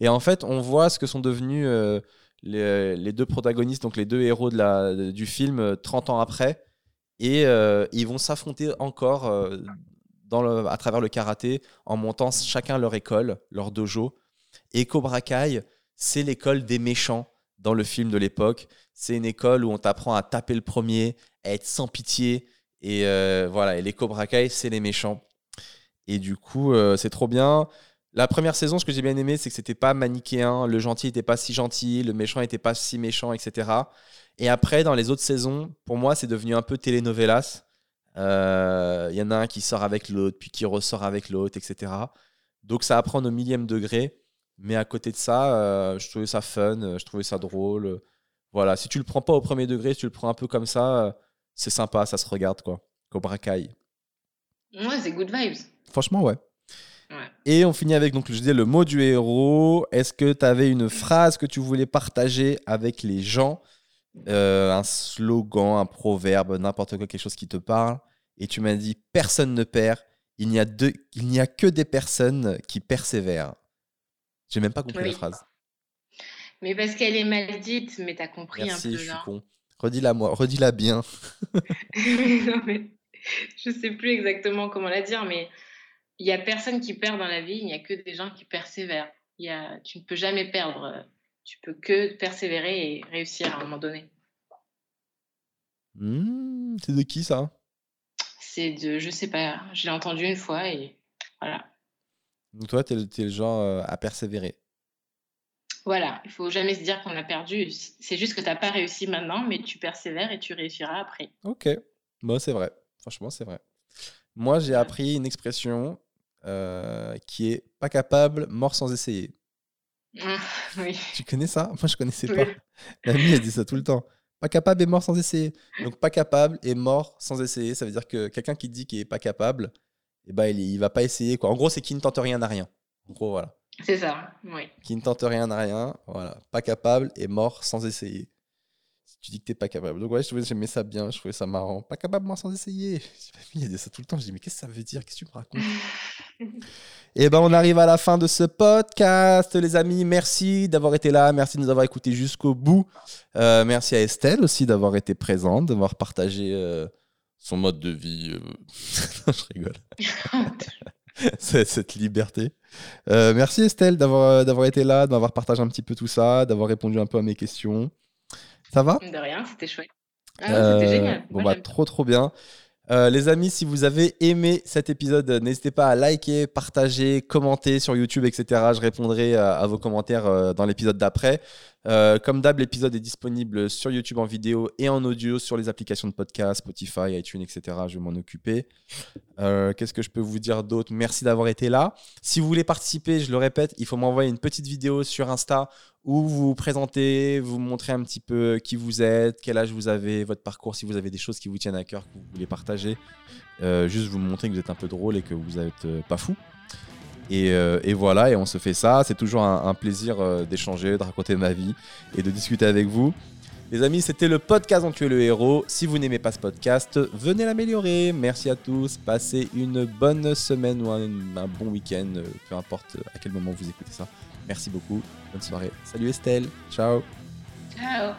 Et en fait, on voit ce que sont devenus euh, les, deux protagonistes, donc les deux héros de la, du film 30 euh, ans après. Et euh, ils vont s'affronter encore dans à travers le karaté en montant chacun leur école, leur dojo. Et Cobra Kai, c'est l'école des méchants dans le film de l'époque. C'est une école où on t'apprend à taper le premier, à être sans pitié. Et euh, voilà, et les Cobra Kai, c'est les méchants. Et du coup, euh, c'est trop bien. La première saison, ce que j'ai bien aimé, c'est que c'était pas manichéen. Le gentil n'était pas si gentil, le méchant n'était pas si méchant, etc. Et après, dans les autres saisons, pour moi, c'est devenu un peu telenovelas. Il euh, y en a un qui sort avec l'autre, puis qui ressort avec l'autre, etc. Donc ça apprend au millième degré. Mais à côté de ça, je trouvais ça fun, je trouvais ça drôle. Voilà, si tu le prends pas au premier degré, si tu le prends un peu comme ça, c'est sympa, ça se regarde quoi. Cobra Kai. Ouais, c'est good vibes. Franchement, ouais. Et on finit avec donc je disais le mot du héros. Est-ce que tu avais une phrase que tu voulais partager avec les gens? Euh, un slogan, un proverbe, n'importe quoi, quelque chose qui te parle, et tu m'as dit personne ne perd, il n'y a, il n'y a que des personnes qui persévèrent. J'ai même pas compris la phrase. Mais parce qu'elle est mal dite, mais t'as compris un peu. je suis con. Redis-la moi, redis-la bien. non, mais je sais plus exactement comment la dire, mais il y a personne qui perd dans la vie, il n'y a que des gens qui persévèrent. Il y a, tu ne peux jamais perdre, tu peux que persévérer et réussir à un moment donné. Mmh, c'est de qui ça? C'est de, je sais pas, je l'ai entendu une fois et voilà. Donc toi, tu es, le genre euh, à persévérer. Voilà, il faut jamais se dire qu'on a perdu. C'est juste que tu n'as pas réussi maintenant, mais tu persévères et tu réussiras après. Ok, moi c'est vrai. Franchement, c'est vrai. Moi, j'ai appris une expression euh, qui est pas capable, mort sans essayer. Ah, oui. Tu connais ça? Moi, je connaissais pas. L'ami, elle dit ça tout le temps. Pas capable et mort sans essayer. Donc, pas capable et mort sans essayer. Ça veut dire que quelqu'un qui dit qu'il est pas capable, eh ben, il, il va pas essayer. Quoi. En gros, c'est qui ne tente rien n'a rien. En gros, voilà. C'est ça, oui. Qui ne tente rien n'a rien. Voilà. Pas capable et mort sans essayer tu dis que t'es pas capable. Donc ouais, j'aimais ça bien, je trouvais ça marrant. Pas capable moi sans essayer. Il dit ça tout le temps. Je dis mais qu'est-ce que ça veut dire? Qu'est-ce que tu me racontes? Et eh ben on arrive à la fin de ce podcast, les amis. Merci d'avoir été là, merci de nous avoir écoutés jusqu'au bout. Euh, merci à Estelle aussi d'avoir été présente, d'avoir partagé euh, son mode de vie. Euh. je rigole. cette liberté. merci Estelle d'avoir d'avoir été là, d'avoir partagé un petit peu tout ça, d'avoir répondu un peu à mes questions. Ça va? De rien, c'était chouette. Ah, c'était génial. Euh, bon, bah, trop, trop bien. Euh, les amis, si vous avez aimé cet épisode, n'hésitez pas à liker, partager, commenter sur YouTube, etc. Je répondrai euh, à, vos commentaires dans l'épisode d'après. Comme d'hab, l'épisode est disponible sur YouTube en vidéo et en audio sur les applications de podcast, Spotify, iTunes, etc. Je vais m'en occuper. Qu'est-ce que je peux vous dire d'autre? Merci d'avoir été là. Si vous voulez participer, je le répète, il faut m'envoyer une petite vidéo sur Insta où vous vous présentez, vous montrez un petit peu qui vous êtes, quel âge vous avez, votre parcours, si vous avez des choses qui vous tiennent à cœur, que vous voulez partager. Euh, juste vous montrer que vous êtes un peu drôle et que vous n'êtes euh, pas fou. Euh, et, voilà, et on se fait ça. C'est toujours un, plaisir d'échanger, de raconter ma vie et de discuter avec vous. Les amis, c'était le podcast dont tu es le héros. Si vous n'aimez pas ce podcast, venez l'améliorer. Merci à tous. Passez une bonne semaine ou un, un bon week-end, peu importe à quel moment vous écoutez ça. Merci beaucoup. Bonne soirée. Salut Estelle. Ciao. Ciao.